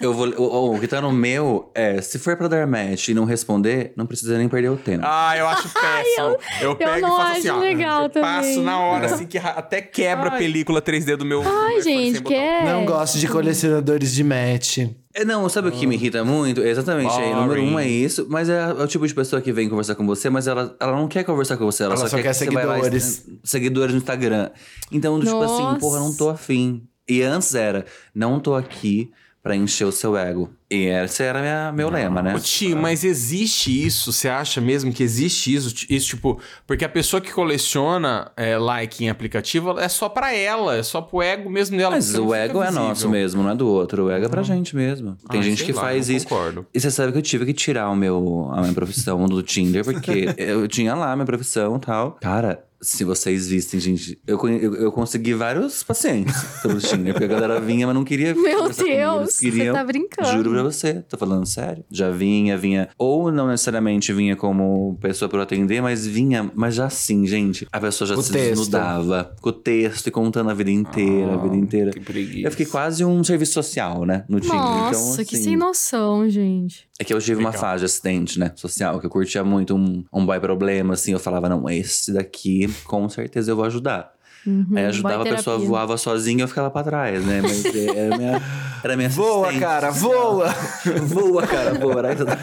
Eu vou. O, o que tá no meu é: se for pra dar match e não responder, não precisa nem perder o tempo. Ah, eu acho péssimo. eu, pego não e faço assim, acho ó. legal eu passo também. na hora, assim, que até quebra a película 3D do meu. Ai, gente, botão. quer. Não gosto de colecionadores de match. É, não, sabe o que me irrita muito? Exatamente, é, número um é Boring. isso, mas é, é o tipo de pessoa que vem conversar com você, mas ela, ela não quer conversar com você, ela, Ela só, quer, que você vai lá e- seguidores. seguidores no Instagram. Então, tipo assim, Nossa. porra, não tô afim. E antes era, não tô aqui pra encher o seu ego. E esse era minha, meu lema, né? Ti, mas existe isso? Você acha mesmo que existe isso? Isso, tipo, porque a pessoa que coleciona é, like em aplicativo é só pra ela, é só pro ego mesmo dela. Mas não o ego é visível. nosso mesmo, não é do outro. O ego é pra gente mesmo. Tem Ah, gente que lá, faz isso. Concordo. E você sabe que eu tive que tirar o meu, a minha profissão do Tinder, porque eu tinha lá a minha profissão e tal. Cara, se vocês vissem, gente, eu, eu, eu consegui vários pacientes pelo Tinder, porque a galera vinha, mas não queria. Meu comigo, Deus, eles você queriam- tá brincando. Juro pra você, tô falando sério. Já vinha, vinha. Ou não necessariamente vinha como pessoa pra eu atender, mas vinha, mas já assim, gente. A pessoa já O se texto. desnudava com o texto e contando a vida inteira, a vida inteira. Que preguiça. Eu fiquei quase um serviço social, né? No Tinder. Nossa, então, que assim, sem noção, gente. É que eu tive uma fase de acidente, né? Social, que eu curtia muito um, um boy problema, assim. Eu falava, não, esse daqui, com certeza eu vou ajudar. Uhum, Aí ajudava, a pessoa voava sozinha eu ficava pra trás, né? Mas é, era minha, era minha Voa, cara, voa! voa, cara, voa. Era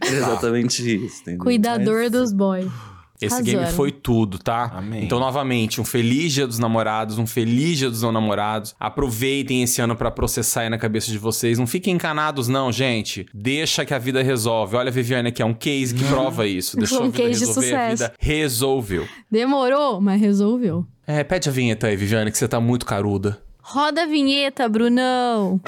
era exatamente isso. entendeu? Cuidador Mas- dos boys. Esse game foi tudo, tá? Amém. Então, novamente, um feliz dia dos namorados, um feliz dia dos não namorados. Aproveitem esse ano pra processar aí na cabeça de vocês. Não fiquem encanados, não, gente. Deixa que a vida resolve. Olha a Viviane aqui, é um case que prova isso. Deixou Um a vida case de resolver, a sucesso. vida resolveu. Demorou, mas resolveu. É, pede a vinheta aí, Viviane, que você tá muito caruda. Roda a vinheta, Brunão.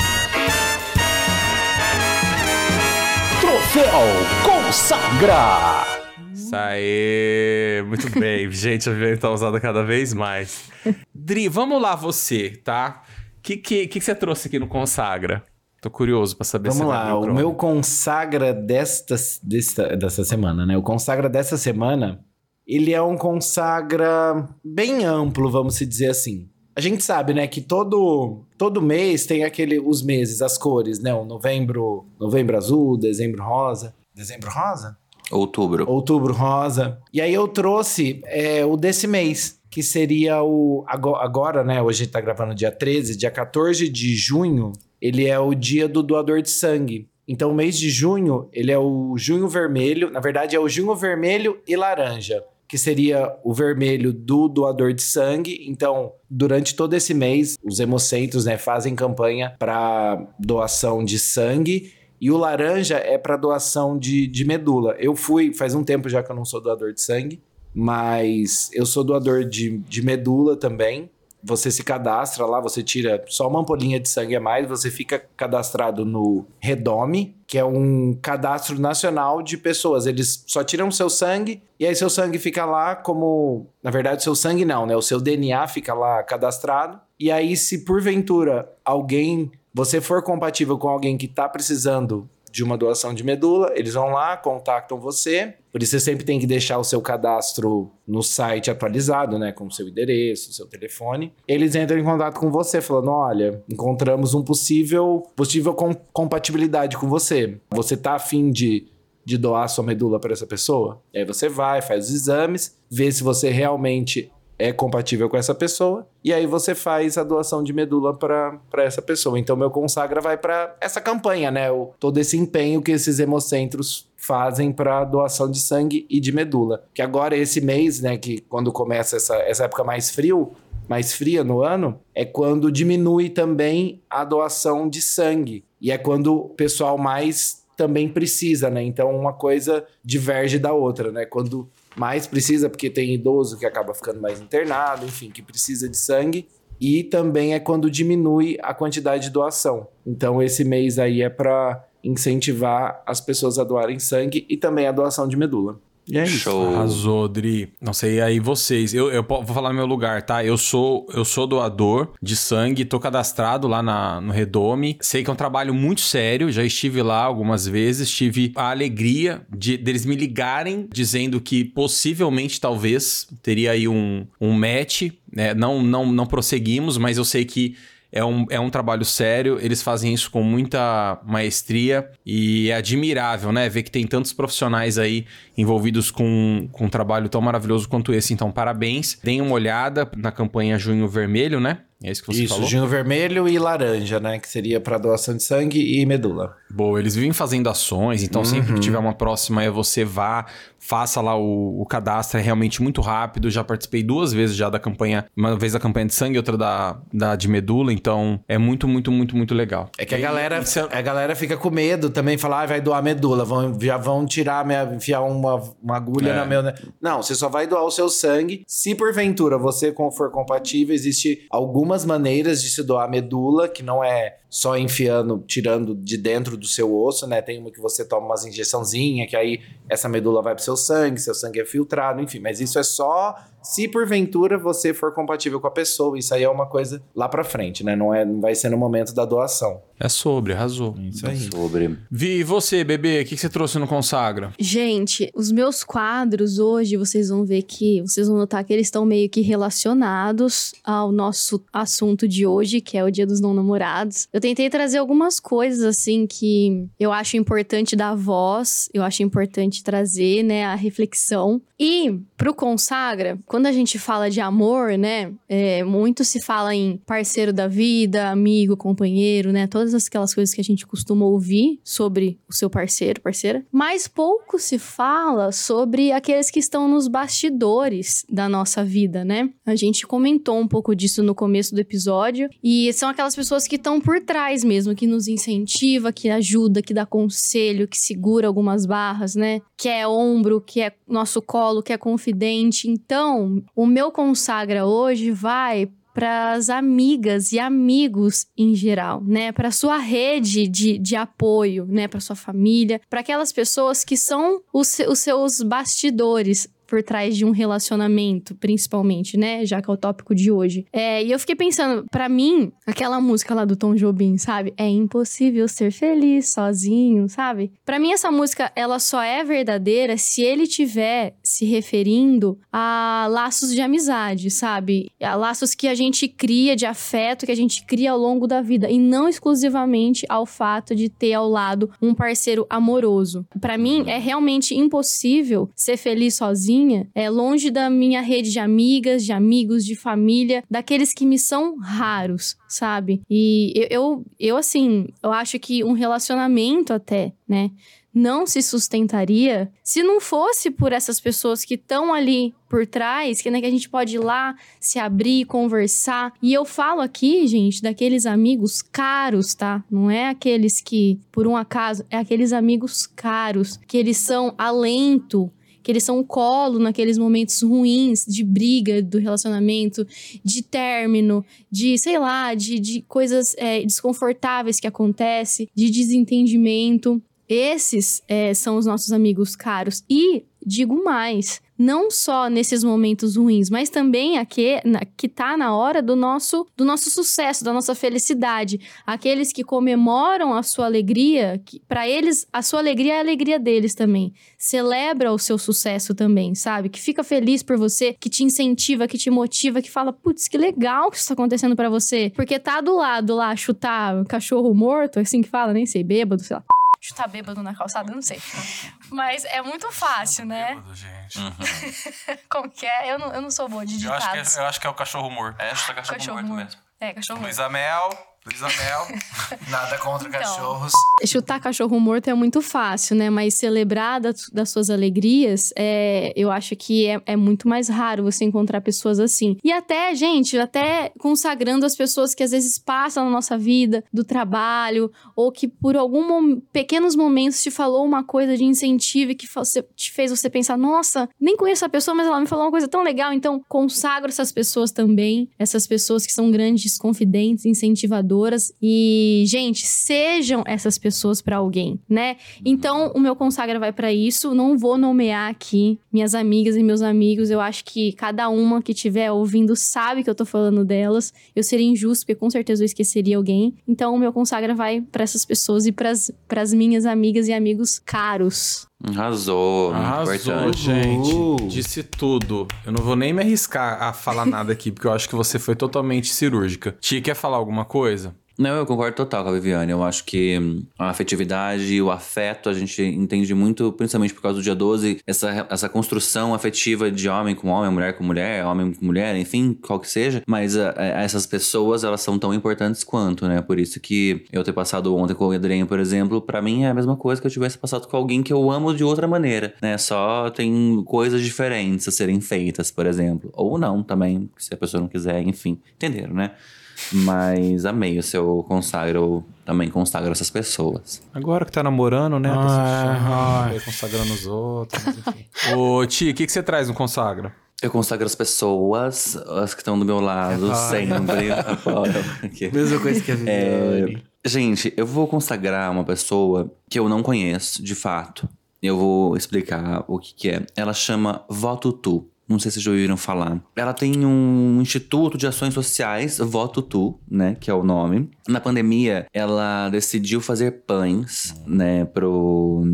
Troféu Consagra! Isso aí, muito bem. Gente, a Viviane tá usada cada vez mais. Dri, vamos lá você, tá? O que, que, que, você trouxe aqui no Consagra? Tô curioso pra saber se Vamos lá, o meu consagra desta, desta, dessa semana, né? O consagra dessa semana, ele é um consagra bem amplo, vamos se dizer assim. A gente sabe, né, que todo, todo mês tem aquele, os meses, as cores, né? O novembro, novembro azul, dezembro rosa. Dezembro rosa? Outubro. Outubro Rosa. E aí eu trouxe é, o desse mês, que seria o. ago- Agora, né? Hoje a gente tá gravando dia 13, dia 14 de junho, ele é o dia do doador de sangue. Então, o mês de junho, ele é o junho vermelho. Na verdade, é o junho vermelho e laranja, que seria o vermelho do doador de sangue. Então, durante todo esse mês, os hemocentros né, fazem campanha para doação de sangue. E o laranja é para doação de, de medula. Eu fui, faz um tempo já que eu não sou doador de sangue, mas eu sou doador de, de medula também. Você se cadastra lá, você tira só uma ampolinha de sangue a mais, você fica cadastrado no Redome, que é um cadastro nacional de pessoas. Eles só tiram seu sangue e aí seu sangue fica lá como. Na verdade, seu sangue não, né? O seu DNA fica lá cadastrado. E aí, se porventura alguém. Você for compatível com alguém que tá precisando de uma doação de medula, eles vão lá, contactam você. Por isso você sempre tem que deixar o seu cadastro no site atualizado, né, com o seu endereço, seu telefone. Eles entram em contato com você falando: "Olha, encontramos um possível possível com- compatibilidade com você. Você tá afim de de doar sua medula para essa pessoa?" E aí você vai, faz os exames, vê se você realmente é compatível com essa pessoa, e aí você faz a doação de medula para essa pessoa. Então, meu consagra vai para essa campanha, né? O, todo esse empenho que esses hemocentros fazem para doação de sangue e de medula. Que agora, esse mês, né, que quando começa essa, essa época mais frio, mais fria no ano, é quando diminui também a doação de sangue. E é quando o pessoal mais também precisa, né? Então, uma coisa diverge da outra, né? Quando mais precisa, porque tem idoso que acaba ficando mais internado, enfim, que precisa de sangue. E também é quando diminui a quantidade de doação. Então, esse mês aí é para incentivar as pessoas a doarem sangue e também a doação de medula. E é isso. Show. Arrasou, Dri. Não sei aí vocês. Eu, eu vou falar no meu lugar, tá? Eu sou eu sou doador de sangue, tô cadastrado lá na, no Redome. Sei que é um trabalho muito sério, já estive lá algumas vezes. Tive a alegria de deles me ligarem dizendo que possivelmente, talvez, teria aí um, um match. Né? Não, não, não prosseguimos, mas eu sei que é um, é um trabalho sério, eles fazem isso com muita maestria e é admirável, né? Ver que tem tantos profissionais aí envolvidos com, com um trabalho tão maravilhoso quanto esse. Então, parabéns. Deem uma olhada na campanha Junho Vermelho, né? É isso que você Isso, falou? junho vermelho e laranja, né? Que seria para doação de sangue e medula. Boa, eles vivem fazendo ações, então sempre que tiver uma próxima aí, você vá, faça lá o, o cadastro, é realmente muito rápido. Já participei duas vezes já da campanha, uma vez da campanha de sangue e outra da, da de medula, então é muito, muito, muito, muito legal. É que a E- galera, isso é- a galera fica com medo também, falar, ah, vai doar medula, vão, já vão tirar, minha, enfiar uma, uma agulha É. na meu... né?" Não, você só vai doar o seu sangue. Se porventura você for compatível, existe algumas maneiras de se doar medula, que não é só enfiando, tirando de dentro do seu osso, né? Tem uma que você toma umas injeçãozinha, que aí essa medula vai pro seu sangue, seu sangue é filtrado, enfim. Mas isso é só se porventura você for compatível com a pessoa. Isso aí é uma coisa lá pra frente, né? Não, é, não vai ser no momento da doação. É sobre, arrasou. Isso aí. Sobre. Vi, e você, bebê, o que, que você trouxe no Consagra? Gente, os meus quadros hoje, vocês vão ver que, vocês vão notar que eles estão meio que relacionados ao nosso assunto de hoje, que é o Dia dos Não Namorados. Eu tentei trazer algumas coisas, assim, que eu acho importante dar voz, eu acho importante trazer, né, a reflexão. E, pro Consagra, quando a gente fala de amor, né, é, muito se fala em parceiro da vida, amigo, companheiro, né, todas aquelas coisas que a gente costuma ouvir sobre o seu parceiro, parceira. Mas pouco se fala sobre aqueles que estão nos bastidores da nossa vida, né? A gente comentou um pouco disso no começo do episódio e são aquelas pessoas que estão por trás mesmo, que nos incentiva, que ajuda, que dá conselho, que segura algumas barras, né? Que é ombro, que é nosso colo, que é confidente. Então, o meu consagra hoje vai para as amigas e amigos em geral, né? Para sua rede de, de apoio, né? Para sua família, para aquelas pessoas que são os, os seus bastidores, por trás de um relacionamento, principalmente, né? Já que é o tópico de hoje. É, e eu fiquei pensando, pra mim, aquela música lá do Tom Jobim, sabe? É impossível ser feliz sozinho, sabe? Pra mim, essa música, ela só é verdadeira se ele tiver se referindo a laços de amizade, sabe? A laços que a gente cria de afeto, que a gente cria ao longo da vida, e não exclusivamente ao fato de ter ao lado um parceiro amoroso. Pra mim, é realmente impossível ser feliz sozinho é longe da minha rede de amigas, de amigos, de família, daqueles que me são raros, sabe? E eu, eu, eu assim, eu acho que um relacionamento até, né? não se sustentaria se não fosse por essas pessoas que estão ali por trás, que, né, que a gente pode ir lá, se abrir, conversar. E eu falo aqui, gente, daqueles amigos caros, tá? Não é aqueles que, por um acaso, é aqueles amigos caros, que eles são alento, que eles são um colo naqueles momentos ruins de briga do relacionamento, de término, de, sei lá, de, de coisas é, desconfortáveis que acontecem, de desentendimento. Esses é, são os nossos amigos caros. E digo mais, não só nesses momentos ruins, mas também aqui na, que tá na hora do nosso do nosso sucesso, da nossa felicidade. Aqueles que comemoram a sua alegria, que para eles a sua alegria é a alegria deles também. Celebra o seu sucesso também, sabe? Que fica feliz por você, que te incentiva, que te motiva, que fala, putz, que legal que isso tá acontecendo para você. Porque tá do lado lá chutar cachorro morto, assim que fala, nem sei, bêbado, sei lá chutar bêbado na calçada, não sei. Mas é muito fácil, né? Bêbado, gente. Como que é? Eu não, eu não sou boa de Eu acho, que ditados. é, eu acho que é o cachorro morto. É, chuta cachorro, Cachorro morto morto. mesmo. É, cachorro morto. Luísa Mel. Mel. Nada contra Então. cachorros. Chutar cachorro morto é muito fácil, né? Mas celebrar das, das suas alegrias, é, eu acho que é, é muito mais raro você encontrar pessoas assim. E até, gente, até consagrando as pessoas que às vezes passam na nossa vida, do trabalho, ou que por algum pequenos momentos te falou uma coisa de incentivo e que você, te fez você pensar, nossa, nem conheço a pessoa, mas ela me falou uma coisa tão legal. Então, consagro essas pessoas também, essas pessoas que são grandes confidentes, incentivadoras. E, gente, sejam essas pessoas pra alguém, né? Então, o meu consagra vai pra isso. Não vou nomear aqui minhas amigas e meus amigos. Eu acho que cada uma que estiver ouvindo sabe que eu tô falando delas. Eu seria injusto, porque com certeza eu esqueceria alguém. Então, o meu consagra vai pra essas pessoas e pras, pras minhas amigas e amigos caros. Arrasou. Arrasou, Importante. gente. Uh. Disse tudo. Eu não vou nem me arriscar a falar nada aqui, porque eu acho que você foi totalmente cirúrgica. Tia, quer falar alguma coisa? Não, eu concordo total com a Viviane. Eu acho que hum, a afetividade e o afeto a gente entende muito, principalmente por causa do dia 12, essa, essa construção afetiva de homem com homem, mulher com mulher, homem com mulher, enfim, qual que seja. Mas ah, eh, essas pessoas, elas são tão importantes quanto, né? Por isso que eu ter passado ontem com o Adrien, por exemplo, pra mim é a mesma coisa que eu tivesse passado com alguém que eu amo de outra maneira, né? Só tem coisas diferentes a serem feitas, por exemplo. Ou não também, se a pessoa não quiser, enfim. Entenderam, né? Mas amei o seu consagro, eu também consagro essas pessoas. Agora que tá namorando, né? Ai. vai consagrando os outros, enfim. Ô, Tia, o que, que você traz no consagra? Eu consagro as pessoas, as que estão do meu lado, Apoio. sempre. Mesma coisa que a Viviane. Gente, eu vou consagrar uma pessoa que eu não conheço, de fato. Eu vou explicar o que, que é. Ela chama Voto Tu. Não sei se vocês já ouviram falar. Ela tem um Instituto de Ações Sociais, Voto Tu, né? Que é o nome. Na pandemia, ela decidiu fazer pães, né? Pro...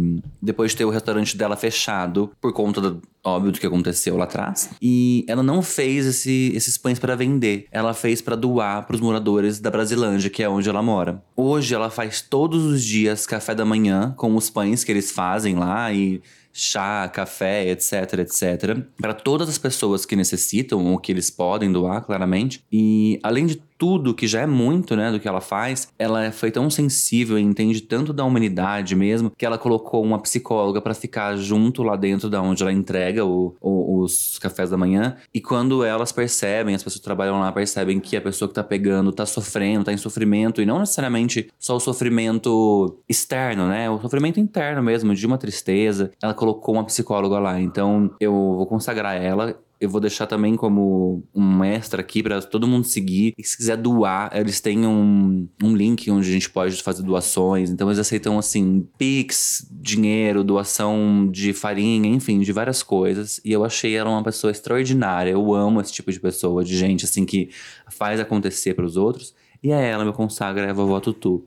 Depois de ter o restaurante dela fechado, por conta do, óbvio do que aconteceu lá atrás. E ela não fez esse- esses pães para vender. Ela fez para doar pros moradores da Brasilândia, que é onde ela mora. Hoje ela faz todos os dias café da manhã com os pães que eles fazem lá e chá, café, etc, etc, para todas as pessoas que necessitam ou que eles podem doar, claramente. E além de tudo, que já é muito, né, do que ela faz, ela foi tão sensível e entende tanto da humanidade mesmo, que ela colocou uma psicóloga para ficar junto lá dentro da onde ela entrega o- o- os cafés da manhã. E quando elas percebem, as pessoas que trabalham lá percebem que a pessoa que tá pegando tá sofrendo, tá em sofrimento, e não necessariamente só o sofrimento externo, né? O sofrimento interno mesmo, de uma tristeza. Ela colocou uma psicóloga lá. Então eu vou consagrar ela Eu vou deixar também como um extra aqui pra todo mundo seguir. E se quiser doar, eles têm um, um link onde a gente pode fazer doações. Então eles aceitam, assim, Pix, dinheiro, doação de farinha, enfim, de várias coisas. E eu achei ela uma pessoa extraordinária. Eu amo esse tipo de pessoa, de gente, assim, que faz acontecer pros outros. E é ela, meu consagra, é a vovó Tutu.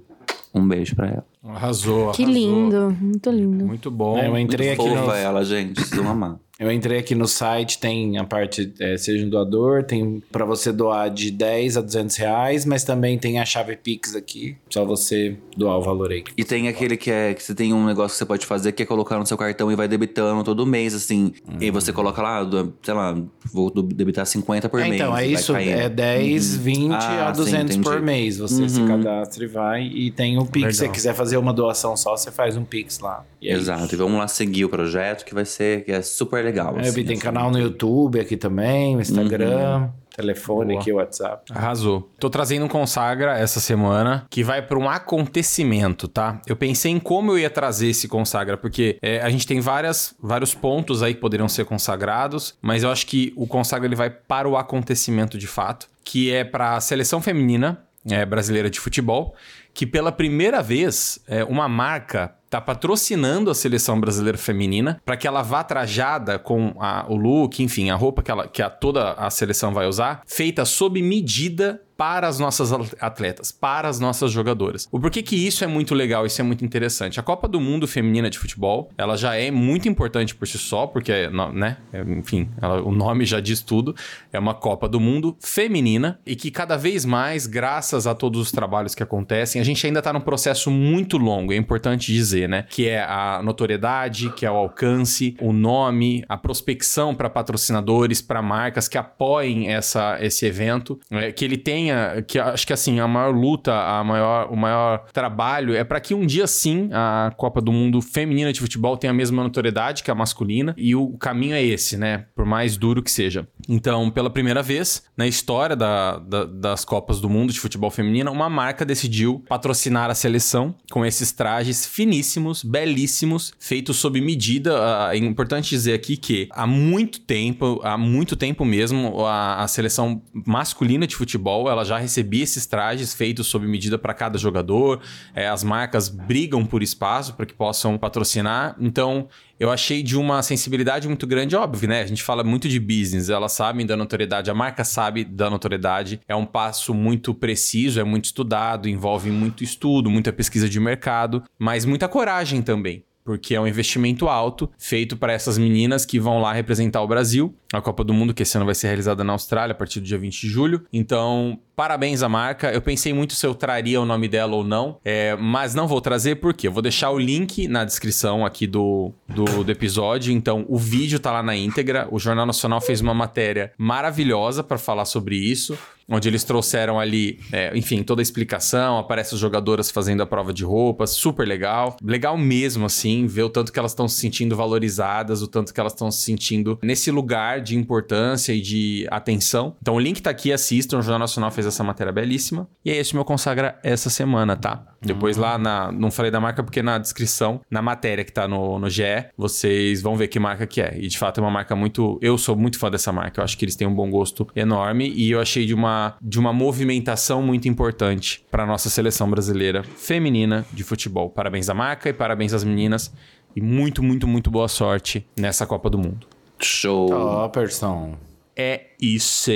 Um beijo pra ela. Arrasou, Que arrasou. lindo, muito lindo. Muito bom. É, eu entrei Muito aqui fofa no, ela, gente. Vocês vão amar. Eu entrei aqui no site, tem a parte é, Seja um Doador, tem pra você doar de 10 a 200 reais, mas também tem a chave Pix aqui, só você doar o valor aí. E tem aquele que é que você tem um negócio que você pode fazer que é colocar no seu cartão e vai debitando todo mês, assim. E aí você coloca lá, sei lá, vou debitar 50 por É, mês. então, é isso, caindo. é 10, 20 Ah, a sim, 200 por entendi. mês. Você se Uhum. cadastra e vai. E tem o Pix, se você quiser fazer uma doação só, você faz um Pix lá. E é Exato. isso. E vamos lá seguir o projeto que vai ser, que é super legal. É, assim, tem assim. canal no YouTube aqui também, o Instagram, telefone Boa. aqui, WhatsApp. Arrasou. Tô trazendo um consagra essa semana que vai para um acontecimento, tá? Eu pensei em como eu ia trazer esse consagra, porque é, a gente tem várias, vários pontos aí que poderiam ser consagrados, mas eu acho que o consagra ele vai para o acontecimento de fato, que é para a seleção feminina é, brasileira de futebol, que pela primeira vez é, uma marca tá patrocinando a seleção brasileira feminina para que ela vá trajada com a- o look, enfim, a roupa que, ela, que a, toda a seleção vai usar, feita sob medida para as nossas atletas, para as nossas jogadoras. O porquê que isso é muito legal, isso é muito interessante. A Copa do Mundo Feminina de Futebol, ela já é muito importante por si só, porque, né, é, enfim, ela- o nome já diz tudo. É uma Copa do Mundo feminina e que cada vez mais, graças a todos os trabalhos que acontecem, a gente ainda está num processo muito longo, é importante dizer, né, que é a notoriedade, que é o alcance, o nome, a prospecção para patrocinadores, para marcas que apoiem essa, esse evento, é, que ele tenha, que acho que assim, a maior luta, a maior, o maior trabalho é para que um dia sim a Copa do Mundo feminina de futebol tenha a mesma notoriedade que a masculina e o caminho é esse, né? Por mais duro que seja. Então, pela primeira vez na história da- da- das Copas do Mundo de futebol feminina, uma marca decidiu patrocinar a seleção com esses trajes finíssimos, belíssimos, feitos sob medida. Ah, É importante dizer aqui que há muito tempo, há muito tempo mesmo, a, a seleção masculina de futebol ela já recebia esses trajes feitos sob medida para cada jogador. É, as marcas brigam por espaço para que possam patrocinar. Então, eu achei de uma sensibilidade muito grande, óbvio, né? A gente fala muito de business, elas sabem da notoriedade, a marca sabe da notoriedade. É um passo muito preciso, é muito estudado, envolve muito estudo, muita pesquisa de mercado, mas muita coragem também. Porque é um investimento alto feito para essas meninas que vão lá representar o Brasil. A Copa do Mundo, que esse ano vai ser realizada na Austrália a partir do dia 20 de julho. Então, parabéns à marca. Eu pensei muito se eu traria o nome dela ou não, é, mas não vou trazer porque eu vou deixar o link na descrição aqui do, do, do episódio. Então, o vídeo tá lá na íntegra. O Jornal Nacional fez uma matéria maravilhosa para falar sobre isso. Onde eles trouxeram ali, é, enfim, toda a explicação. Aparece as jogadoras fazendo a prova de roupas, super legal. Legal mesmo, assim, ver o tanto que elas estão se sentindo valorizadas, o tanto que elas estão se sentindo nesse lugar de importância e de atenção. Então o link tá aqui, assistam. O Jornal Nacional fez essa matéria belíssima. E é esse meu consagra essa semana, tá? Depois lá na. Não falei da marca porque na descrição, na matéria que tá no, no GE, vocês vão ver que marca que é. E de fato é uma marca muito. Eu sou muito fã dessa marca. Eu acho que eles têm um bom gosto enorme. E eu achei de uma, de uma movimentação muito importante para nossa seleção brasileira feminina de futebol. Parabéns à marca e parabéns às meninas. E muito, muito, muito boa sorte nessa Copa do Mundo. Show. Topperson. É isso.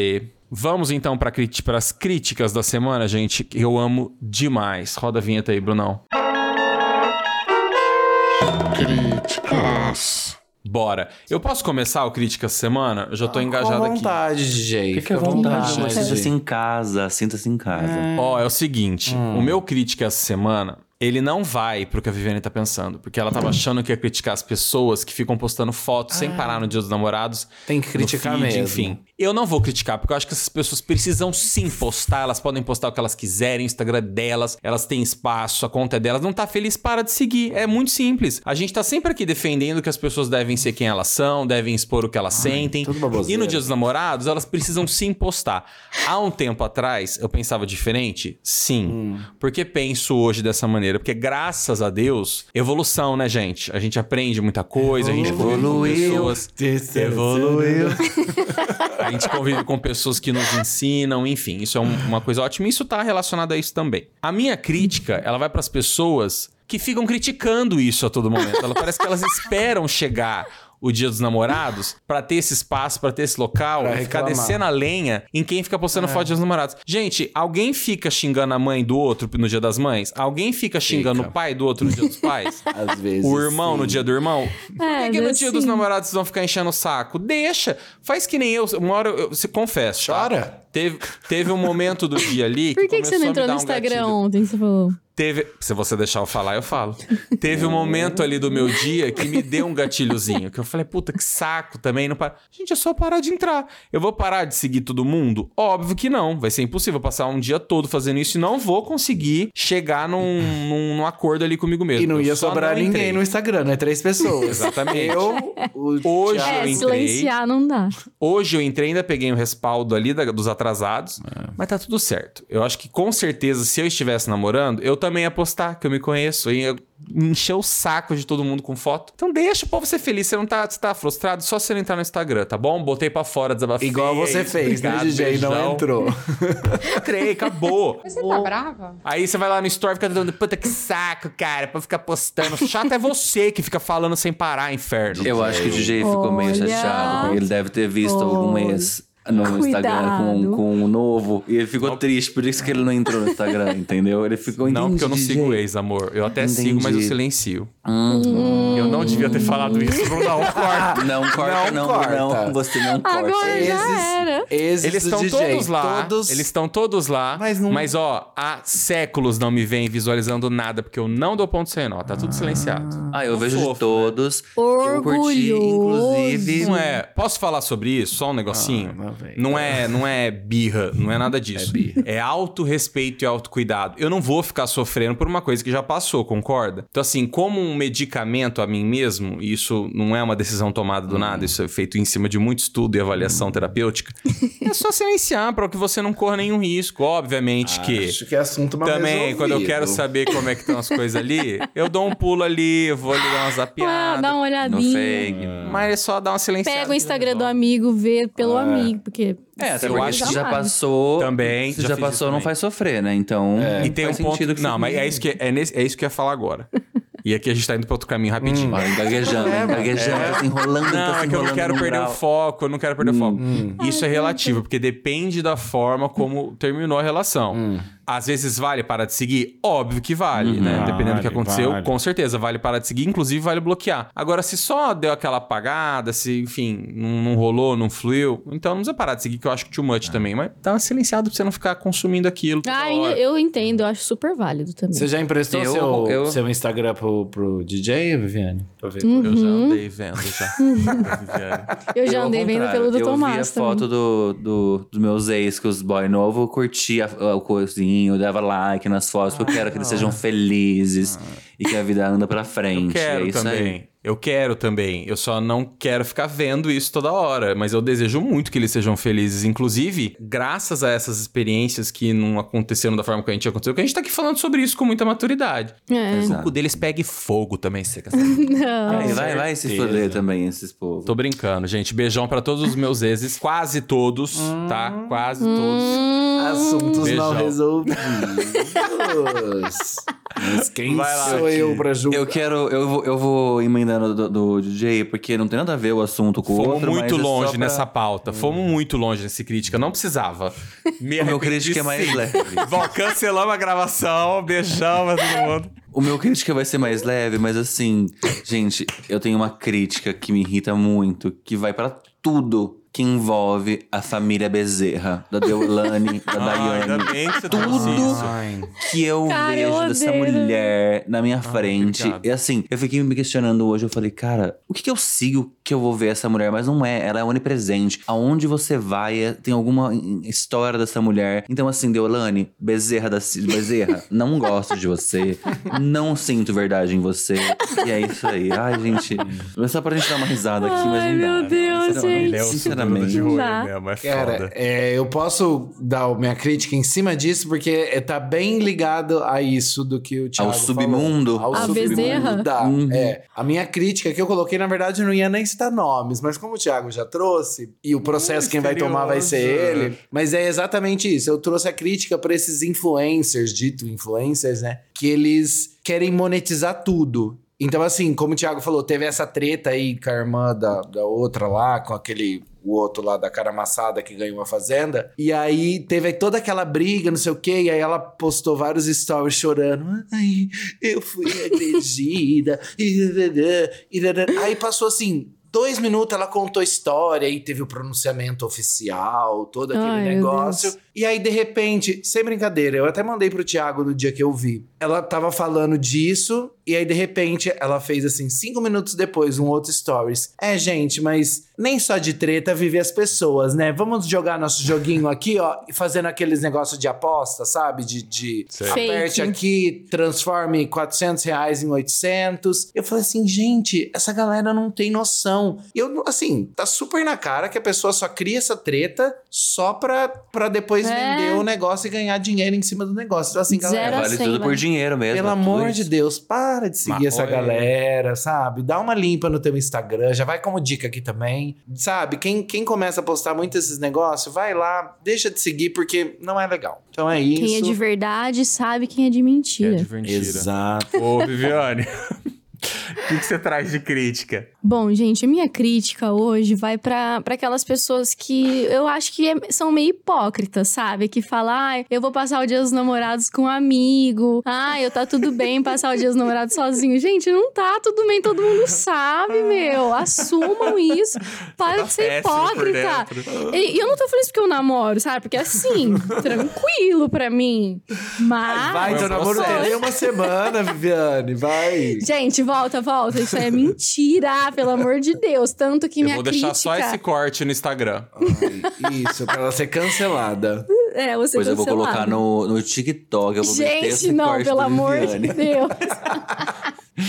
Vamos então para as críticas da semana, gente, que eu amo demais. Roda a vinheta aí, Brunão. Críticas. Bora. Eu posso começar o Críticas Semana? Eu já tô engajado Com aqui. vontade, DJ. Fica à vontade, sinta-se em casa, sinta-se em casa. Ó, é o seguinte, o meu crítica essa semana, ele não vai pro que a Viviane tá pensando, porque ela tava achando que ia criticar as pessoas que ficam postando fotos sem parar no Dia dos Namorados. Tem que criticar feed, mesmo. Enfim, eu não vou criticar, porque eu acho que essas pessoas precisam sim postar, elas podem postar o que elas quiserem, o Instagram é delas, elas têm espaço, a conta é delas, não tá feliz, para de seguir. É muito simples. A gente tá sempre aqui defendendo que as pessoas devem ser quem elas são, devem expor o que elas sentem. tudo E no Dia dos Namorados, elas precisam sim postar. Há um tempo atrás, eu pensava diferente? Sim. Porque penso hoje dessa maneira. Maneira, porque graças a Deus, evolução, né, gente? A gente aprende muita coisa, a gente convive com Evoluiu. pessoas. Evoluiu. A gente convive com pessoas que nos ensinam, enfim, isso é um- uma coisa ótima. E isso tá relacionado a isso também. A minha crítica, ela vai pras pessoas que ficam criticando isso a todo momento. Ela parece que elas esperam chegar o dia dos namorados pra ter esse espaço, pra ter esse local, Pra e ficar descendo a lenha em quem fica É. postando foto dos namorados. Gente, alguém fica xingando a mãe do outro no dia das mães? Alguém fica xingando Fica. o pai do outro no dia dos pais? Às vezes. O irmão sim. no dia do irmão? Por É, que, que no dia dos sim. namorados vocês vão ficar enchendo o saco? Deixa. Faz que nem eu. Uma hora eu, se confesso. tá? Chora. Teve, teve um momento do dia ali. Por que, que começou você não entrou no um Instagram gatilho. ontem? Você falou. Teve. Se você deixar eu falar, eu falo. Teve um momento ali do meu dia que me deu um gatilhozinho. Que eu falei, puta, que saco também. Não para... Gente, é só parar de entrar. Eu vou parar de seguir todo mundo? Óbvio que não. Vai ser impossível passar um dia todo fazendo isso e não vou conseguir chegar num, num, num acordo ali comigo mesmo. E não ia sobrar não ninguém no Instagram, né? Três pessoas. Exatamente. Eu, o Hoje Thiago- eu É, entrei. silenciar não dá. Hoje eu entrei, ainda peguei um respaldo ali da- dos atrasados, É. mas tá tudo certo. Eu acho que com certeza, se eu estivesse namorando, eu também ia postar, que eu me conheço. Eu ia encher o saco de todo mundo com foto. Então deixa o povo ser feliz. Você não tá, você tá frustrado, só você não entrar no Instagram, tá bom? Botei pra fora, desabafei. Igual você é isso, fez, né, DJ? Não entrou. Entrei, acabou. Você tá brava? Aí você vai lá no story e fica dando, puta que saco, cara, pra ficar postando. Chato é você que fica falando sem parar, inferno. Eu acho que o DJ ficou meio chateado. Ele deve ter visto algum ex no Instagram com, Cuidado. com um novo. E ele ficou triste, por isso que ele não entrou no Instagram, entendeu? Ele ficou Não, porque eu não "Entendi, sigo DJ." ex, amor. Eu até Entendi. sigo, mas eu silencio. Hum. Eu não devia ter falado isso. Não, não, corta. Não corta, Não não, corta. não. Você não corta. Agora já era. Esses Eles estão DJ, todos lá. Todos... Eles estão todos lá. Mas Mas, não- ó, há séculos não me vem visualizando nada, porque eu não dou ponto sem nó. Tá tudo silenciado. Ah, eu Não vejo fofo, de todos. Eu curti, inclusive. Não é. Posso falar sobre isso? Só um negocinho? Ah, não é, não é birra, não é nada disso. É, autorrespeito e autocuidado. Eu não vou ficar sofrendo por uma coisa que já passou, concorda? Então, assim, como um medicamento a mim mesmo, e isso não é uma decisão tomada do nada, isso é feito em cima de muito estudo e avaliação terapêutica, é só silenciar para que você não corra nenhum risco. Obviamente que. Acho que é assunto mal Também, resolvido. quando eu quero saber como é que estão as coisas ali, eu dou um pulo ali, vou ali dar uma Ah, zapiada. dá uma olhadinha. fake. Mas é só dar uma silenciada. Pega o Instagram do amigo, vê pelo amigo, porque. É, Eu acho que já passou. Também, Se já já, passou, não também. faz sofrer, né? Então. E tem um ponto. sentido que Não, mas é isso que é, nesse- é isso que eu ia falar agora. E aqui a gente tá indo pra outro caminho rapidinho. Olha, gaguejando, gaguejando, tá se enrolando, tá Não, se é que eu não enrolando quero perder o grau. foco, eu não quero perder o foco. Isso é relativo, porque depende da forma como terminou a relação. Às vezes vale parar de seguir? Óbvio que vale, né? Dependendo do que aconteceu, vale. com certeza vale parar de seguir, inclusive vale bloquear. Agora, se só deu aquela apagada, se, enfim, não, não rolou, não fluiu, então não precisa parar de seguir, que eu acho que too much também. Mas dá uma silenciada pra você não ficar consumindo aquilo. Ah, eu entendo, eu acho super válido também. Você já emprestou Eu- seu, eu- seu Instagram pro, pro DJ, Viviane? Pra ver. Hum. Eu já Uhum. andei vendo já. Viviane. Eu já andei vendo pelo do Eu vi a Tomás também. foto do, do, dos meus ex com os boy novo, eu curti a- o coisinho, dava like nas fotos, porque eu quero que eles sejam felizes e que a vida anda pra frente. Eu quero é isso também. aí. Eu quero também. Eu só não quero ficar vendo isso toda hora. Mas eu desejo muito que eles sejam felizes. Inclusive, graças a essas experiências que não aconteceram da forma que a gente aconteceu, que a gente tá aqui falando sobre isso com muita maturidade. É. O cu deles pegue fogo também, se você quer saber. Não. Aí vai, vai se foder também, esses povos. Tô brincando, gente. Beijão pra todos os meus exes. Quase todos, tá? Quase Hum. todos. Assuntos Beijão. não resolvidos. Mas quem Vai lá, sou eu pra julgar? Eu quero, eu vou, eu vou emendando do, do DJ, porque não tem nada a ver o assunto com o Fomos outro. muito mas é longe pra- nessa pauta. Fomos muito longe nesse crítica. Não precisava. Me O meu crítica é mais leve. Bom, cancelamos a gravação. Beijão pra todo mundo. O meu crítica vai ser mais leve, mas assim, gente, eu tenho uma crítica que me irrita muito, que vai pra tudo que envolve a família Bezerra, da Deolane, da Ah, ainda Daiane. bem que você Tudo que eu Cara, eu vejo dessa odeio. mulher na minha frente. obrigado. E assim, eu fiquei me questionando hoje, eu falei, cara, o que, que eu sigo que eu vou ver essa mulher? Mas não é, ela é onipresente. Aonde você vai, é- tem alguma história dessa mulher. Então assim, Deolane, Bezerra da Bezerra, não gosto de você, não sinto verdade em você. E é isso aí. Ai, gente, é só pra gente dar uma risada aqui, mas Ai, não dá. meu não. Deus, Sinceramente, gente. É Sinceramente, Exatamente. de rolê Dá. mesmo, é Cara, foda. é, eu posso dar minha crítica em cima disso, porque é, tá bem ligado a isso do que o Thiago Ao submundo. falou. Ao A submundo Bezerra? da- Uhum. é. A minha crítica que eu coloquei, na verdade, não ia nem citar nomes, mas como o Thiago já trouxe, e o processo quem vai tomar vai ser ele, mas é exatamente isso. Eu trouxe a crítica pra esses influencers, dito influencers, né? Que eles querem monetizar tudo. Então, assim, como o Thiago falou, teve essa treta aí com a irmã da, da outra lá, com aquele. O outro lá da cara amassada que ganhou a fazenda. E aí teve toda aquela briga, não sei o quê. E aí ela postou vários stories chorando. Ai, eu fui agredida. Aí passou assim. Dois minutos ela contou a história e teve o pronunciamento oficial, todo aquele Ai, negócio. E aí, de repente, sem brincadeira, eu até mandei pro Thiago no dia que eu vi. Ela tava falando disso, e aí, de repente, ela fez assim, cinco minutos depois, um outro stories. É, gente, mas nem só de treta vive as pessoas, né? Vamos jogar nosso joguinho aqui, ó, e fazendo aqueles negócios de aposta, sabe? De, de Sei. aperte Fake. aqui, transforme 400 reais em 800. Eu falei assim, gente, essa galera não tem noção. E eu, assim, tá super na cara que a pessoa só cria essa treta só pra, pra depois É. vender o negócio e ganhar dinheiro em cima do negócio. Então, assim, Zero galera, a Vale cem, tudo por vai. Dinheiro mesmo. pelo é amor de. Deus, para de seguir Mas, essa olha, galera, sabe? Dá uma limpa no teu Instagram, já vai como dica aqui também. Sabe, quem, quem começa a postar muito esses negócios, vai lá, deixa de seguir, porque não é legal. Então é isso. Quem é de verdade sabe quem é de É mentira. de mentira. Exato. Ô, Viviane, o que, que você traz de crítica? Bom, gente, a minha crítica hoje vai pra pra aquelas pessoas que eu acho que é- são meio hipócritas, sabe? Que falam, ah, eu vou passar o dia dos namorados com um amigo. Ah, eu tá tudo bem passar o dia dos namorados sozinho. Gente, não tá tudo bem, todo mundo sabe, meu. Assumam isso. Para de ser hipócrita. E eu não tô falando isso porque eu namoro, sabe? Porque assim, tranquilo pra mim. Mas. Vai, teu namoro tem nem uma semana, Viviane, vai. Gente, volta, volta. Isso é mentira, pelo amor de Deus. Tanto que Eu minha vou deixar crítica... só esse corte no Instagram. Ai, isso, pra ela ser cancelada. É, você Depois eu vou colocar no, no TikTok. Eu vou meter Gente, esse não, corte pelo amor Viviane. de Deus.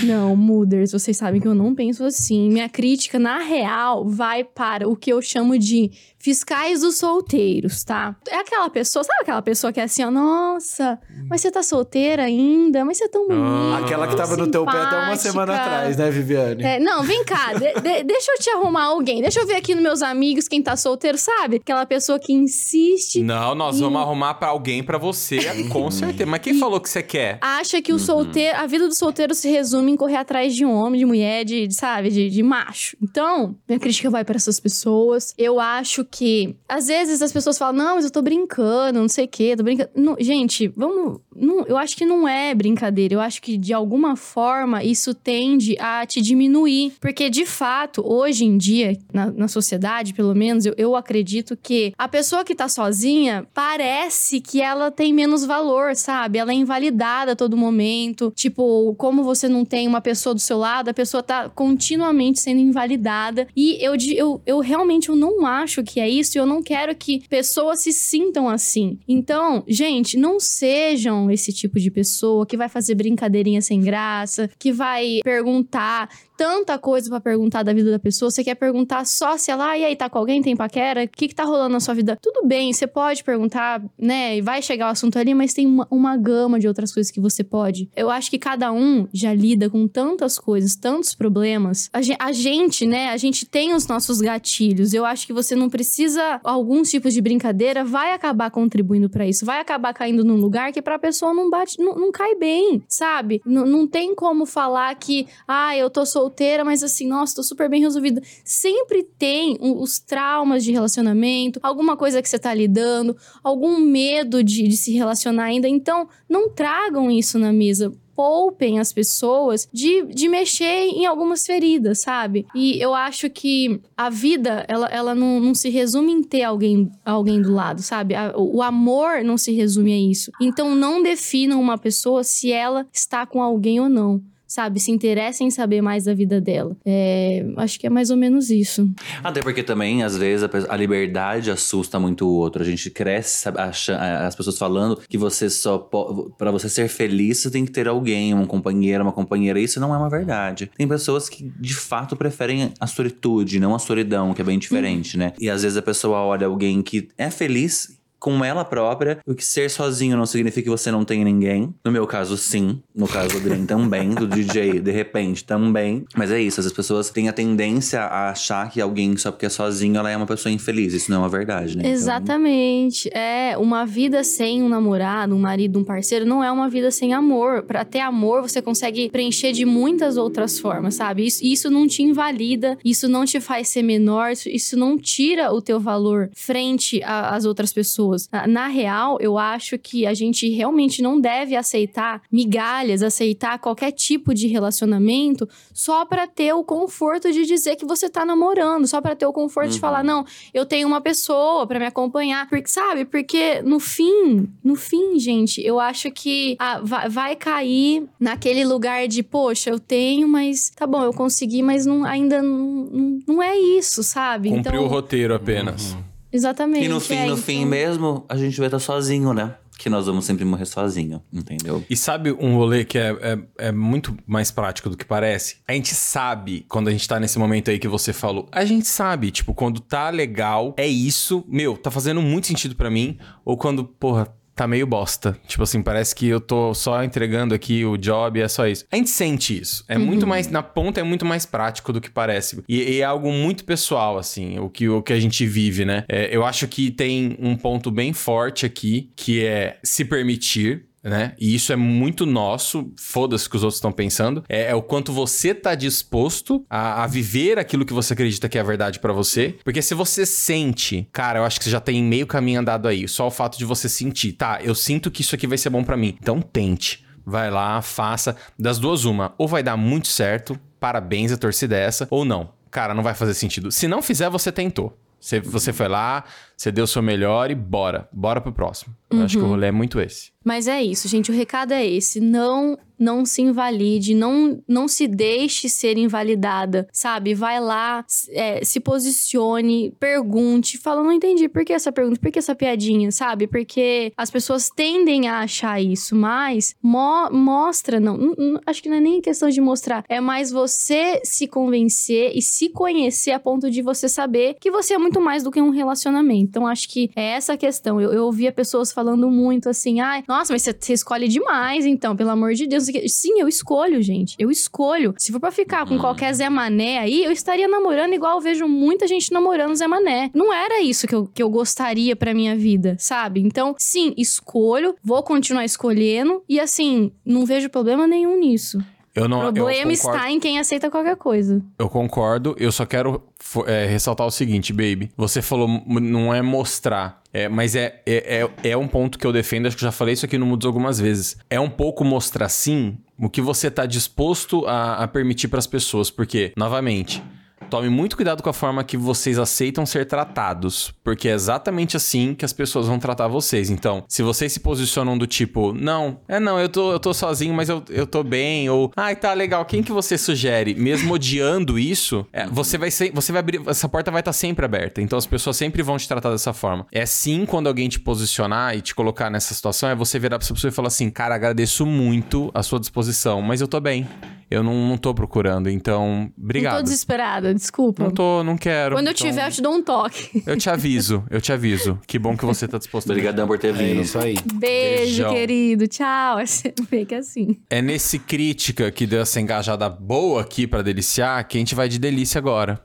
não, Muders, vocês sabem que eu não penso assim. Minha crítica, na real, vai para o que eu chamo de fiscais dos solteiros, tá? É aquela pessoa, sabe aquela pessoa que é assim, ó, nossa, mas você tá solteira ainda? Mas você é tão bonita. Aquela que tava no teu pé até uma semana atrás, né, Viviane? É, não, vem cá, de- de- deixa eu te arrumar alguém. Deixa eu ver aqui nos meus amigos quem tá solteiro, sabe? Aquela pessoa que insiste Não, nós vamos arrumar pra alguém pra você, com certeza. Mas quem falou que você quer? acha que o solteiro, a vida do solteiro se resume em correr atrás de um homem, de mulher, de, de, sabe, de, de macho. Então, minha crítica vai pra essas pessoas. Eu acho que às vezes as pessoas falam: "Não, mas eu tô brincando, não sei o quê, tô brincando". Não, gente, vamos, não, eu acho que não é brincadeira. Eu acho que de alguma forma isso tende a te diminuir, porque de fato, hoje em dia, na, na sociedade, pelo menos, eu, eu acredito que a pessoa que tá sozinha parece que ela tem menos valor, sabe? Ela é invalidada a todo momento. Tipo, como você não tem uma pessoa do seu lado, a pessoa tá continuamente sendo invalidada. E eu, eu, eu realmente eu não acho que é isso eu não quero que pessoas se sintam assim. Então, gente, não sejam esse tipo de pessoa que vai fazer brincadeirinha sem graça, que vai perguntar tanta coisa pra perguntar da vida da pessoa. Você quer perguntar só se ela, ah, e aí, tá com alguém? Tem paquera? O que que tá rolando na sua vida? Tudo bem, você pode perguntar, né? E vai chegar o assunto ali, mas tem uma, uma gama de outras coisas que você pode. Eu acho que cada um já lida com tantas coisas, tantos problemas. A, a gente, né? A gente tem os nossos gatilhos. Eu acho que você não precisa. Alguns tipos de brincadeira vai acabar contribuindo pra isso. Vai acabar caindo num lugar que pra pessoa não bate, não, não cai bem, sabe? N- não tem como falar que, ah, eu tô solteira, mas assim, nossa, tô super bem resolvida. Sempre tem os traumas de relacionamento, alguma coisa que você tá lidando, algum medo de, de se relacionar ainda. Então, não tragam isso na mesa. Poupem as pessoas de, de mexer em algumas feridas, sabe? E eu acho que a vida, ela, ela não, não se resume em ter alguém, alguém do lado, sabe? A- o amor não se resume a isso. Então, não definam uma pessoa se ela está com alguém ou não. Sabe? Se interessa em saber mais da vida dela. É, acho que é mais ou menos isso. Até porque também, às vezes, a, a liberdade assusta muito o outro. A gente cresce sabe, acha- as pessoas falando que você só pode. Pra você ser feliz, você tem que ter alguém, um companheiro, uma companheira. Isso não é uma verdade. Tem pessoas que, de fato, preferem a solitude, não a solidão, que é bem diferente, né? E às vezes a pessoa olha alguém que é feliz. Com ela própria, o que ser sozinho não significa que você não tem ninguém. No meu caso, sim. No caso do Green também. Do DJ, de repente, também. Mas é isso, as pessoas têm a tendência a achar que alguém, só porque é sozinho, ela é uma pessoa infeliz. Isso não é uma verdade, né? Então, Exatamente. É, uma vida sem um namorado, um marido, um parceiro, não é uma vida sem amor. Pra ter amor, você consegue preencher de muitas outras formas, sabe? Isso, isso não te invalida, isso não te faz ser menor, isso, isso não tira o teu valor frente às outras pessoas. Na, na real, eu acho que a gente realmente não deve aceitar migalhas, aceitar qualquer tipo de relacionamento só pra ter o conforto de dizer que você tá namorando, só pra ter o conforto de Uhum. falar, não, eu tenho uma pessoa pra me acompanhar. Porque, sabe? Porque no fim, no fim, gente, eu acho que ah, vai, vai cair naquele lugar de, poxa, eu tenho, mas tá bom, eu consegui, mas não, ainda não, não, é isso, sabe? Cumpriu o roteiro apenas. Exatamente. E no fim, é, no então- fim mesmo, a gente vai estar sozinho, né? Que nós vamos sempre morrer sozinho, entendeu? E sabe um rolê que é, é, é muito mais prático do que parece? A gente sabe, quando a gente tá nesse momento aí que você falou, a gente sabe, tipo, quando tá legal, é isso, meu, tá fazendo muito sentido pra mim, ou quando, porra, tá meio bosta. Tipo assim, parece que eu tô só entregando aqui o job e é só isso. A gente sente isso. É muito mais, na ponta é muito mais prático do que parece. E, e é algo muito pessoal, assim, o que, o que a gente vive, né? É, eu acho que tem um ponto bem forte aqui, que é se permitir, né? E isso é muito nosso, foda-se o que os outros estão pensando. É, é o quanto você tá disposto a, a viver aquilo que você acredita que é verdade pra você. Porque se você sente, cara, eu acho que você já tem meio caminho andado aí. Só o fato de você sentir, tá, eu sinto que isso aqui vai ser bom pra mim. Então tente. Vai lá, faça. Das duas, uma. Ou vai dar muito certo, parabéns, a torcida é essa, ou não. Cara, não vai fazer sentido. Se não fizer, você tentou. Você, você foi lá, você deu o seu melhor e bora. Bora pro próximo. Eu acho que o rolê é muito esse. Mas é isso, gente. O recado é esse. Não não se invalide, não, não se deixe ser invalidada, sabe? Vai lá, é, se posicione, pergunte. Fala, não entendi. Por que essa pergunta? Por que essa piadinha, sabe? Porque as pessoas tendem a achar isso, mas mo- mostra, não, n- n- Acho que não é nem questão de mostrar. É mais você se convencer e se conhecer a ponto de você saber que você é muito mais do que um relacionamento. Então, acho que é essa a questão. Eu, eu ouvia pessoas falando muito assim, ai, nossa, mas você, você escolhe demais, então, pelo amor de Deus. não sei o quê." Sim, eu escolho, gente. Eu escolho. Se for pra ficar com qualquer Zé Mané aí, eu estaria namorando igual eu vejo muita gente namorando Zé Mané. Não era isso que eu, que eu gostaria pra minha vida, sabe? Então, sim, escolho, vou continuar escolhendo e assim, não vejo problema nenhum nisso. Eu não, O problema está em quem aceita qualquer coisa. eu concordo, eu só quero é, ressaltar o seguinte, baby. Você falou, não é mostrar, é, mas é, é, é, é um ponto que eu defendo, acho que eu já falei isso aqui no Mudos algumas vezes. É um pouco mostrar sim o que você tá disposto a, a permitir pras pessoas, porque, novamente. Tome muito cuidado com a forma que vocês aceitam ser tratados, porque é exatamente assim que as pessoas vão tratar vocês. Então, se vocês se posicionam do tipo, não, é não, eu tô, eu tô sozinho, mas eu, eu tô bem, ou, ai, tá legal, quem que você sugere? Mesmo odiando isso, é, você vai ser, você vai abrir, essa porta vai estar sempre aberta. Então, as pessoas sempre vão te tratar dessa forma. É sim quando alguém te posicionar e te colocar nessa situação, é você virar pra essa pessoa e falar assim, cara, agradeço muito a sua disposição, mas eu tô bem. Eu não, não tô procurando, então, Não obrigado. tô desesperada, desculpa. Não tô, não quero. Quando eu Então, tiver, eu te dou um toque. Eu te aviso, eu te aviso. Que bom que você tá disposto Obrigadão por ter É vindo. isso aí. Beijo, Beijão. querido. Tchau. Meio que assim. É nesse crítica que deu essa engajada boa aqui pra deliciar que a gente vai de delícia agora.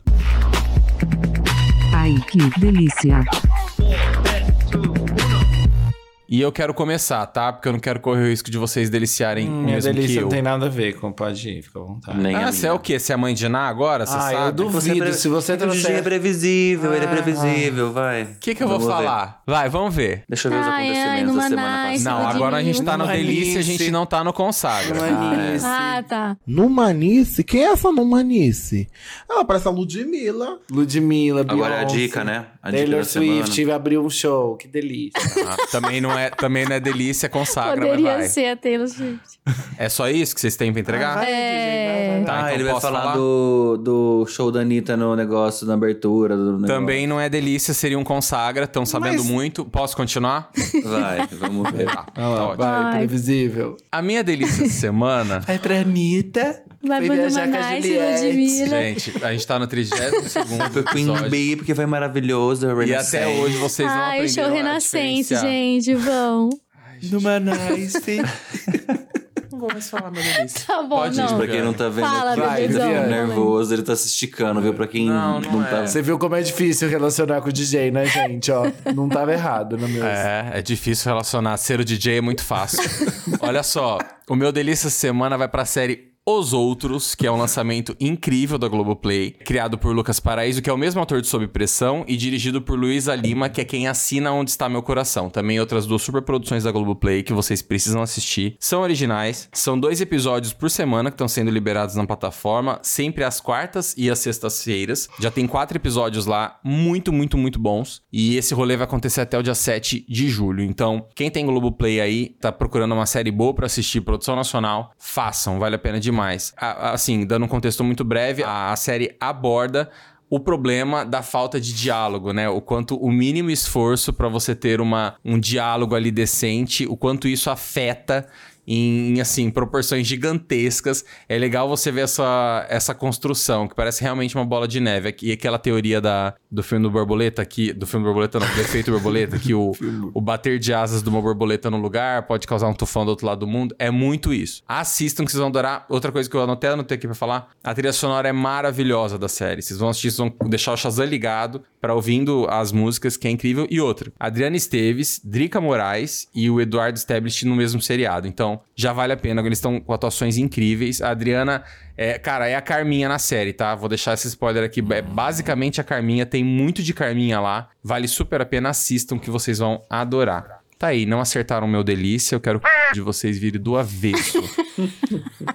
Ai, que delícia. E eu quero começar, tá? Porque eu não quero correr o risco de vocês deliciarem Hum, Minha mesmo que delícia eu. não tem nada a ver com pode ir, fica à vontade. Nem a Ah, você é o quê? Você é mãe de Ná agora? Você Ah, eu sabe? duvido. Você é pre- se você É que o DJ é trouxer... previsível, ele é Ah, previsível, vai. O que, que eu vou Vamos ver. falar? Vai, vamos ver. Deixa eu ver os Ai, ai, acontecimentos numa da semana nice. passada. Não, agora a gente tá no delícia, a gente não tá no consagra. Manice. Ah, tá. Numanice? Quem é essa Numanice? Ela parece a Ludmilla. Ludmilla, Agora é a Beyoncé. dica, né? Taylor Swift semana. abriu um show, que delícia. Ah, também, não é, também não é delícia, consagra, mas Poderia vai. ser a Taylor Swift. É só isso que vocês têm pra entregar? Vai, É. DJ, vai, vai, Tá. Ah, então ele vai falar, falar? Do, do show da Anitta no negócio, na abertura do negócio. Também não é delícia, seria um consagra, estão sabendo Mas- muito. Posso continuar? Vai, vamos ver. Tá, lá, tá ótimo. vai, Ai. previsível. A minha delícia essa semana. Vai pra Anitta. Vai foi pro viajar com a Juliette. Ludmilla. Gente, a gente tá no 32 segundo Queen. Bee, porque foi maravilhoso. E Renascença. até hoje vocês não Ai, o aprenderam show a Renascense, diferenciar. gente, vão. Numa nice. Não vou mais falar minha delícia. Tá bom, Pode ir, não. Pra quem não tá vendo Fala, aqui, Vai, ele tá ficando nervoso, ele tá se esticando, viu? Pra quem Não, não, não tá... é. Você viu como é difícil relacionar com o DJ, né, gente? Ó, não tava errado no meu. É, é difícil relacionar. Ser o DJ é muito fácil. Olha só, o meu delícia semana vai pra série Os Outros, que é um lançamento incrível da Globoplay, criado por Lucas Paraíso, que é o mesmo autor de Sob Pressão, e dirigido por Luísa Lima, que é quem assina Onde Está Meu Coração. Também outras duas superproduções da Globoplay que vocês precisam assistir. São originais, são dois episódios por semana que estão sendo liberados na plataforma, sempre às quartas e às sextas-feiras. Já tem quatro episódios lá, muito, muito, muito bons. E esse rolê vai acontecer até o dia 7 de julho. Então, quem tem Globoplay aí, tá procurando uma série boa pra assistir, produção nacional, façam, vale a pena demais. A- Assim, dando um contexto muito breve, a, a série aborda o problema da falta de diálogo, né? O quanto o mínimo esforço pra você ter uma, um diálogo ali decente, o quanto isso afeta em, assim, proporções gigantescas. É legal você ver essa, essa construção, que parece realmente uma bola de neve. E aquela teoria da, do filme do Borboleta, que, do filme do Borboleta não, do efeito Borboleta, que o, o bater de asas de uma borboleta no lugar pode causar um tufão do outro lado do mundo. É muito isso. Assistam que vocês vão adorar. Outra coisa que eu anotei, anotei aqui pra falar, a trilha sonora é maravilhosa da série. Vocês vão assistir, vocês vão deixar o Shazam ligado pra ouvindo as músicas, que é incrível. E outra, Adriana Esteves, Drica Moraes e o Eduardo Stablish no mesmo seriado. Então, já vale a pena, eles estão com atuações incríveis. A Adriana, é, cara, é a Carminha na série, tá? Vou deixar esse spoiler aqui. É basicamente a Carminha, tem muito de Carminha lá. Vale super a pena, assistam que vocês vão adorar. Tá aí, não acertaram meu delícia, eu quero que de vocês virem do avesso.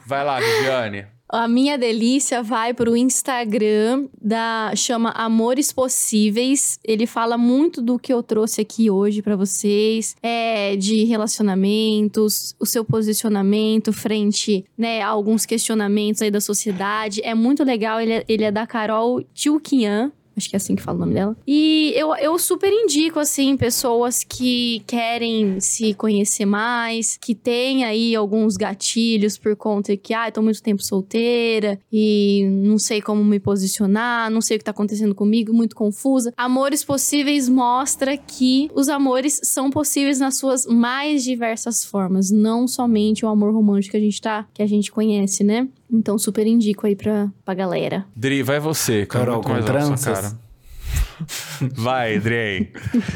Vai lá, Viviane. A minha delícia vai pro Instagram da chama Amores Possíveis. Ele fala muito do que eu trouxe aqui hoje pra vocês, é de relacionamentos, o seu posicionamento frente, né, a alguns questionamentos aí da sociedade. É muito legal. Ele é, ele é da Carol Tilquian. Acho que é assim que fala o nome dela. E eu, eu super indico, assim, pessoas que querem se conhecer mais, que têm aí alguns gatilhos por conta que, ah, tô muito tempo solteira e não sei como me posicionar, não sei o que tá acontecendo comigo, muito confusa. Amores Possíveis mostra que os amores são possíveis nas suas mais diversas formas, não somente o amor romântico que a gente tá, que a gente conhece, né? Então super indico aí pra, pra galera. Dri, vai você. cara. Carol, com tranças? cara. Vai, Dri.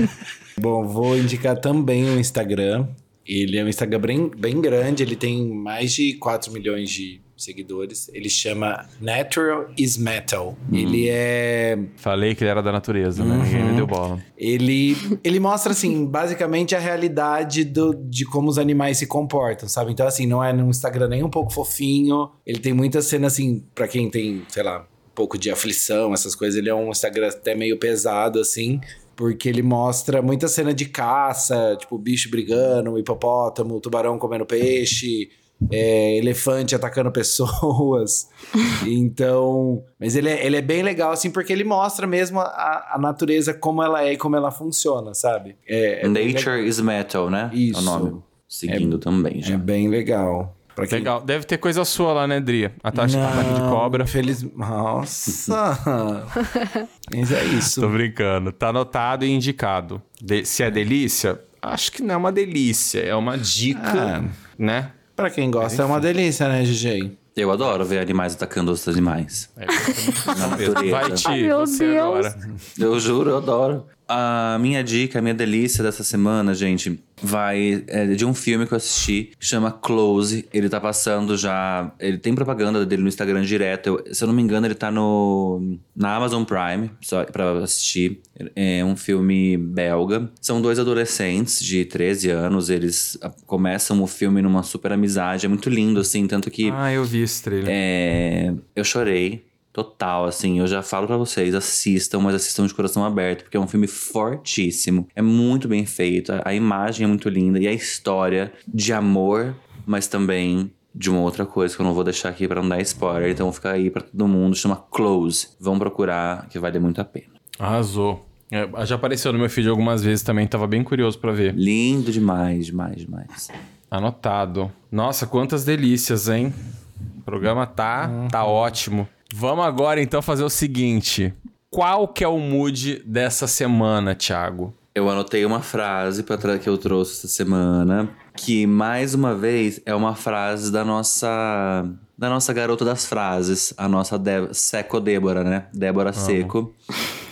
Bom, vou indicar também o Instagram. Ele é um Instagram bem, bem grande, ele tem mais de 4 milhões de seguidores. Ele chama Natural is Metal. Ele é Falei que ele era da natureza, né? Ninguém me deu bola. Ele, ele mostra, assim, basicamente a realidade do, de como os animais se comportam, sabe? Então, assim, não é num Instagram nem um pouco fofinho. Ele tem muitas cenas, assim, pra quem tem, sei lá, um pouco de aflição, essas coisas. Ele é um Instagram até meio pesado, assim. Porque ele mostra muita cena de caça, tipo, bicho brigando, hipopótamo, tubarão comendo peixe, é, elefante atacando pessoas. então. Mas ele é, ele é bem legal, assim, porque ele mostra mesmo a, a natureza como ela é e como ela funciona, sabe? É, é. Nature is Metal, né? Isso. É o nome. Seguindo também, já. É bem legal. Quem... Legal. Deve ter coisa sua lá, né, Dri? Ataque, ataque de cobra. Feliz... Nossa! Mas é isso. Tô brincando. Tá anotado e indicado. De- se é delícia, acho que não é uma delícia. É uma dica, Ah. né? Pra quem gosta, é uma delícia, né, GG? Eu adoro ver animais atacando outros animais. É, Na natureza. Vai, Ti, Meu você Deus. agora. Eu juro, eu adoro. A minha dica, a minha delícia dessa semana, gente, vai é de um filme que eu assisti, que chama Close. Ele tá passando já. Ele tem propaganda dele no Instagram direto. Eu- se eu não me engano, ele tá no, na Amazon Prime, só pra assistir. É um filme belga. São dois adolescentes de 13 anos. Eles ah, começam o filme numa super amizade. É muito lindo, assim, tanto que. Ah, eu vi esse trailer. É, eu chorei. Total, assim, eu já falo pra vocês, assistam, mas assistam de coração aberto, porque é um filme fortíssimo. É muito bem feito, a- a imagem é muito linda e a história de amor, mas também de uma outra coisa que eu não vou deixar aqui pra não dar spoiler. Então fica aí pra todo mundo, chama Close. Vão procurar, que vale muito a pena. Arrasou. É, já apareceu no meu feed algumas vezes também, tava bem curioso pra ver. Lindo demais, demais, demais. Anotado. Nossa, quantas delícias, hein? O programa tá, tá ótimo. Vamos agora então fazer o seguinte. Qual que é o mood dessa semana, Thiago? Eu anotei uma frase pra tra- que eu trouxe essa semana, que mais uma vez é uma frase da nossa da nossa garota das frases, a nossa Dé- Seco Débora, né? Débora Seco.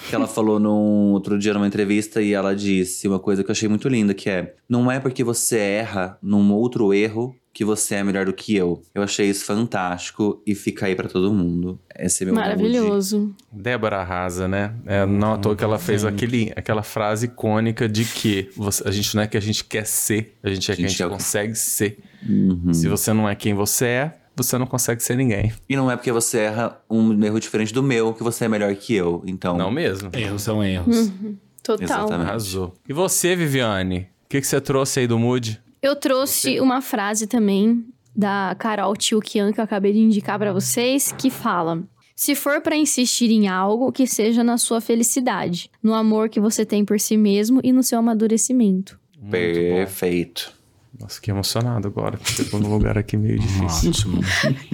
Que ela falou num outro dia numa entrevista e ela disse uma coisa que eu achei muito linda, que é: não é porque você erra num outro erro que você é melhor do que eu. Eu achei isso fantástico e fica aí pra todo mundo. Esse é meu mood. Maravilhoso. Débora arrasa, né? É, não à toa que ela fez aquele, aquela frase icônica de que você- a gente não é que a gente quer ser, a gente é que a Gente gente é consegue ser. Uhum. Se você não é quem você é, você não consegue ser ninguém. E não é porque você erra um erro diferente do meu que você é melhor que eu. Então, Não mesmo? Erros são erros. Total. Exatamente. Arrasou. E você, Viviane? O que, que você trouxe aí do mood? Eu trouxe uma frase também da Carol Tchukian que eu acabei de indicar pra vocês, que fala: Se for pra insistir em algo, que seja na sua felicidade, no amor que você tem por si mesmo e no seu amadurecimento. perfeito. Nossa, fiquei emocionado agora. Chegou num lugar aqui meio difícil. Ótimo.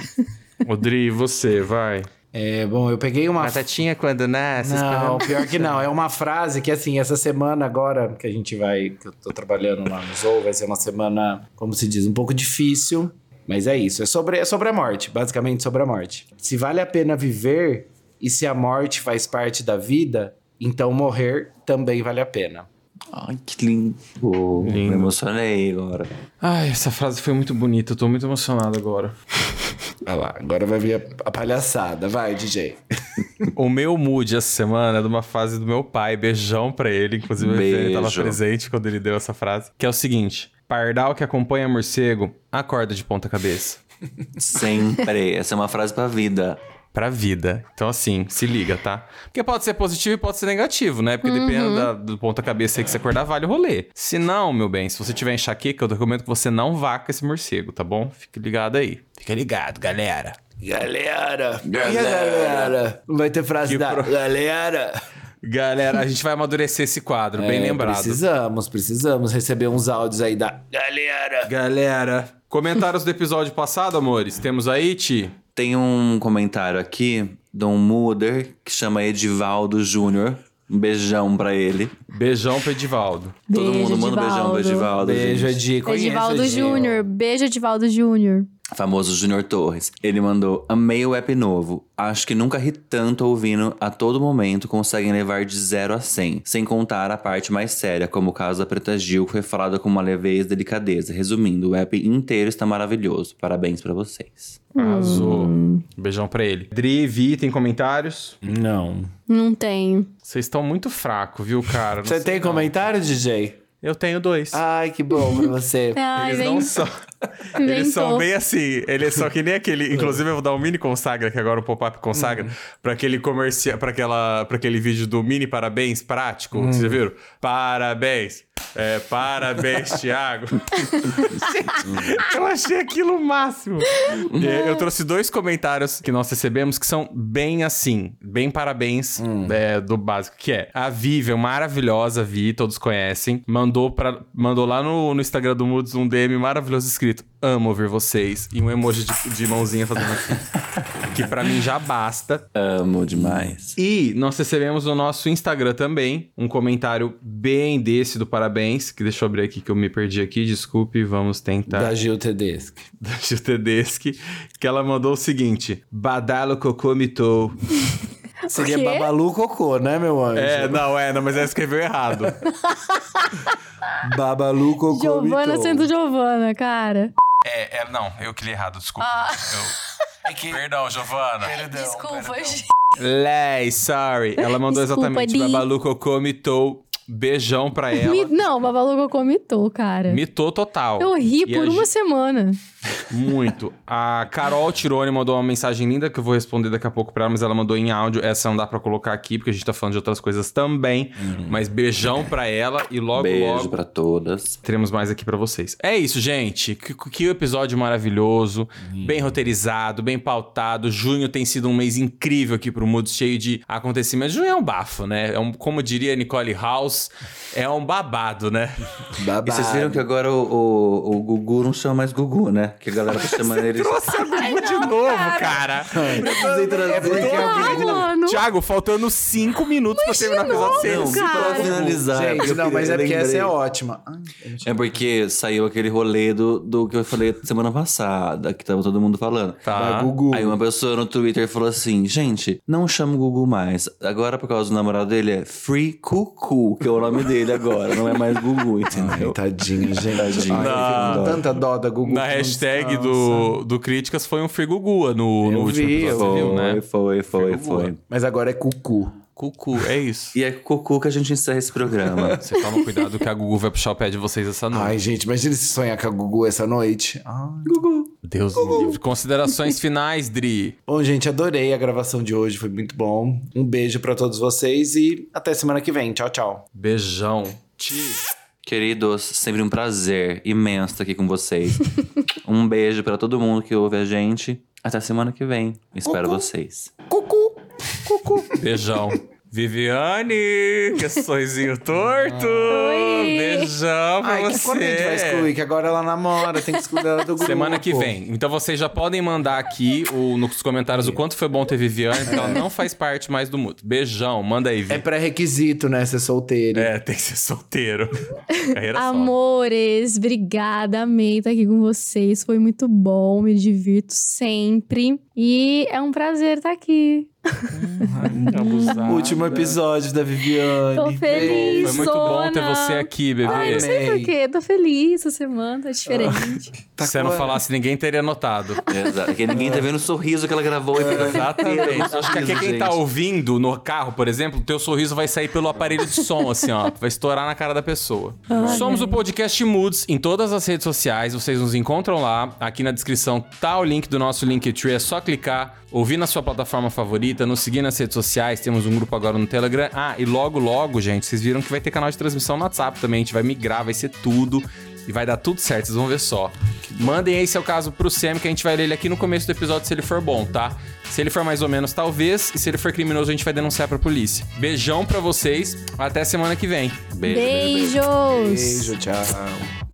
Odri, e você, vai. É, bom, eu peguei uma Batatinha quando nasce. Não, pior que não. É uma frase que, assim, essa semana agora que a gente vai, que eu tô trabalhando lá no Zou, vai ser uma semana, como se diz, um pouco difícil. Mas é isso. É sobre, é sobre a morte, basicamente sobre a morte. Se vale a pena viver e se a morte faz parte da vida, então morrer também vale a pena. Ai, que lindo. Lindo. Me emocionei agora. Ai, essa frase foi muito bonita. Eu tô muito emocionado agora. Olha lá, agora vai vir a, palhaçada. Vai, DJ. O meu mood essa semana é de uma frase do meu pai. Beijão pra ele. Inclusive, a Viviane tava Beijo. presente quando ele deu essa frase. Que é o seguinte: Pardal que acompanha morcego, acorda de ponta cabeça. Sempre. Essa é uma frase pra vida. Pra vida. Então, assim, se liga, tá? Porque pode ser positivo e pode ser negativo, né? Porque dependendo da- do ponta cabeça aí que você acordar, vale o rolê. Se não, meu bem, se você tiver enxaqueca, eu recomendo que você não vá com esse morcego, tá bom? Fique ligado aí. Fica ligado, galera. Galera! Galera! Não vai ter frase Que da pro- galera! Galera, a gente vai amadurecer esse quadro, bem É, lembrado. Precisamos, precisamos receber uns áudios aí da galera. Galera, comentários do episódio passado, amores. Temos aí, Ti? Tem um comentário aqui de um Muder que chama Edivaldo Júnior. Um beijão pra ele. Beijão pro Edivaldo. Todo Beijo, mundo manda um beijão pro Edivaldo. Beijo. Edi. Edivaldo Edi. Júnior. Beijo, Edivaldo Júnior. Famoso Júnior Torres. Ele mandou: Amei o app novo. Acho que nunca ri tanto ouvindo. A todo momento conseguem levar de 0 a 100. Sem contar a parte mais séria, como o caso da Preta Gil, que foi falada com uma leveza e delicadeza. Resumindo, o app inteiro está maravilhoso. Parabéns pra vocês. Arrasou. Beijão pra ele. Dri, Vi, tem comentários? Não. Não tenho. Vocês estão muito fracos, viu, cara? Não Você tem não. comentário, DJ? Eu tenho dois. Ai, que bom pra você. Ai, Eles vem. não são. Eles são bem assim. Eles são que nem aquele. Inclusive, eu vou dar um mini consagra, que agora o pop-up consagra, pra aquele comercial, pra, aquela, pra aquele vídeo do mini parabéns prático. Vocês já viram? Parabéns. É, parabéns, Thiago. Gente, eu achei aquilo o máximo. É, eu trouxe dois comentários que nós recebemos que são bem assim, bem parabéns é, do básico, que é a Vivian, maravilhosa Vi, todos conhecem, mandou, pra, mandou lá no, no Instagram do Moods um DM maravilhoso escrito, amo ouvir vocês, e um emoji de, de mãozinha fazendo assim. que pra mim já basta. Amo demais. E nós recebemos no nosso Instagram também um comentário bem desse do parabéns, que deixa eu abrir aqui que eu me perdi aqui, desculpe, vamos tentar. Da Gil Tedeschi. Da Gil Tedeschi, que ela mandou o seguinte: Badalo cocô mitou. Seria? Babalu Cocô, né, meu anjo? É, não, é, não, mas ela escreveu errado. Babalu Cocô Giovana sendo Giovana, cara. É, é, não, eu que li errado, desculpa. Eu... Perdão, Giovana. Desculpa, gente. Lei, sorry. Ela mandou Desculpa, exatamente: Di. Babalu cocô mitou. Beijão pra ela. Mi- Não, Babalu Cocô mitou, cara. Mitou total. Eu ri E por a uma semana. Muito. A Carol Tironi mandou uma mensagem linda que eu vou responder daqui a pouco pra ela, mas ela mandou em áudio. Essa não dá pra colocar aqui, porque a gente tá falando de outras coisas também. Mas beijão pra ela e logo, Beijo logo pra todas. teremos mais aqui pra vocês. É isso, gente. Que, que episódio maravilhoso, bem roteirizado, bem pautado. Junho tem sido um mês incrível aqui pro Moods, cheio de acontecimentos. Junho é um bafo, né? É um, como diria Nicole House, é um babado, né? Babado. E vocês viram que agora o, o, o Gugu não chama mais Gugu, né? Que a galera tá chamando ele. Trouxe a Gugu de novo, cara. Precisei trazer. É é. Thiago, faltando cinco minutos pra terminar o episódio Não, pra finalizar. Gente, não, mas é lembrei. porque essa é ótima. Ai, É porque saiu aquele rolê do, do que eu falei semana passada, que tava todo mundo falando. Tá. Gugu. Aí uma pessoa no Twitter falou assim: gente, não chama o Gugu mais. Agora, por causa do namorado dele, é Free Cucu, que é o nome dele agora. Não é mais Gugu, Ai, entendeu? tadinho, gente. Tadinho. Ai, tanta dó da Gugu. Na que descansa. do, do Críticas foi um Frigugua no, no último vi, episódio, eu você viu, Foi, né? foi, foi, Frigugua. foi. Mas agora é Cucu. Cucu, é isso. E é com Cucu que a gente encerra esse programa. Você toma cuidado que a Gugu vai puxar o pé de vocês essa noite. Ai, gente, imagina se sonhar com a Gugu essa noite. Ai, Gugu. Deus livre. Considerações finais, Dri. Bom, gente, adorei a gravação de hoje, foi muito bom. Um beijo pra todos vocês e até semana que vem. Tchau, tchau. Beijão. Ti. Queridos, sempre um prazer imenso estar aqui com vocês. um beijo pra todo mundo que ouve a gente. Até semana que vem. Espero vocês. Cucu. Cucu. Beijão. Viviane, que sorrisinho torto. Oi. Beijão pra Ai, que você. quando a gente vai excluir? Que agora ela namora, tem que excluir ela do grupo. Semana que vem. Então vocês já podem mandar aqui o, nos comentários o quanto foi bom ter Viviane, porque ela não faz parte mais do Muto. Beijão, manda aí, Vi. É pré-requisito, né? Ser solteiro. É, tem que ser solteiro. Carreira só. Amores, obrigada, amei estar aqui com vocês. Foi muito bom, me divirto sempre. E é um prazer estar aqui. Abusada. Último episódio da Viviane. Tô feliz. Foi muito bom ter você aqui, bebê. Ai, não sei porquê, tô feliz essa semana, tá diferente. Tá Se você não falasse, ninguém teria notado. Exato. Porque ninguém tá vendo o sorriso que ela gravou. Exatamente. Acho que aqui quem tá ouvindo no carro, por exemplo, o teu sorriso vai sair pelo aparelho de som, assim, ó. Vai estourar na cara da pessoa. Somos o podcast Moods em todas as redes sociais. Vocês nos encontram lá. Aqui na descrição tá o link do nosso Linktree. É só clicar, ouvir na sua plataforma favorita, nos seguir nas redes sociais. Temos um grupo agora no Telegram. Ah, e logo, logo, gente, vocês viram que vai ter canal de transmissão no WhatsApp também. A gente vai migrar, vai ser tudo. E vai dar tudo certo, vocês vão ver só. Mandem aí seu caso pro Sam, que a gente vai ler ele aqui no começo do episódio se ele for bom, tá? Se ele for mais ou menos, talvez. E se ele for criminoso, a gente vai denunciar pra polícia. Beijão pra vocês. Até semana que vem. Beijo, beijo, beijo. Beijos! Beijo, tchau.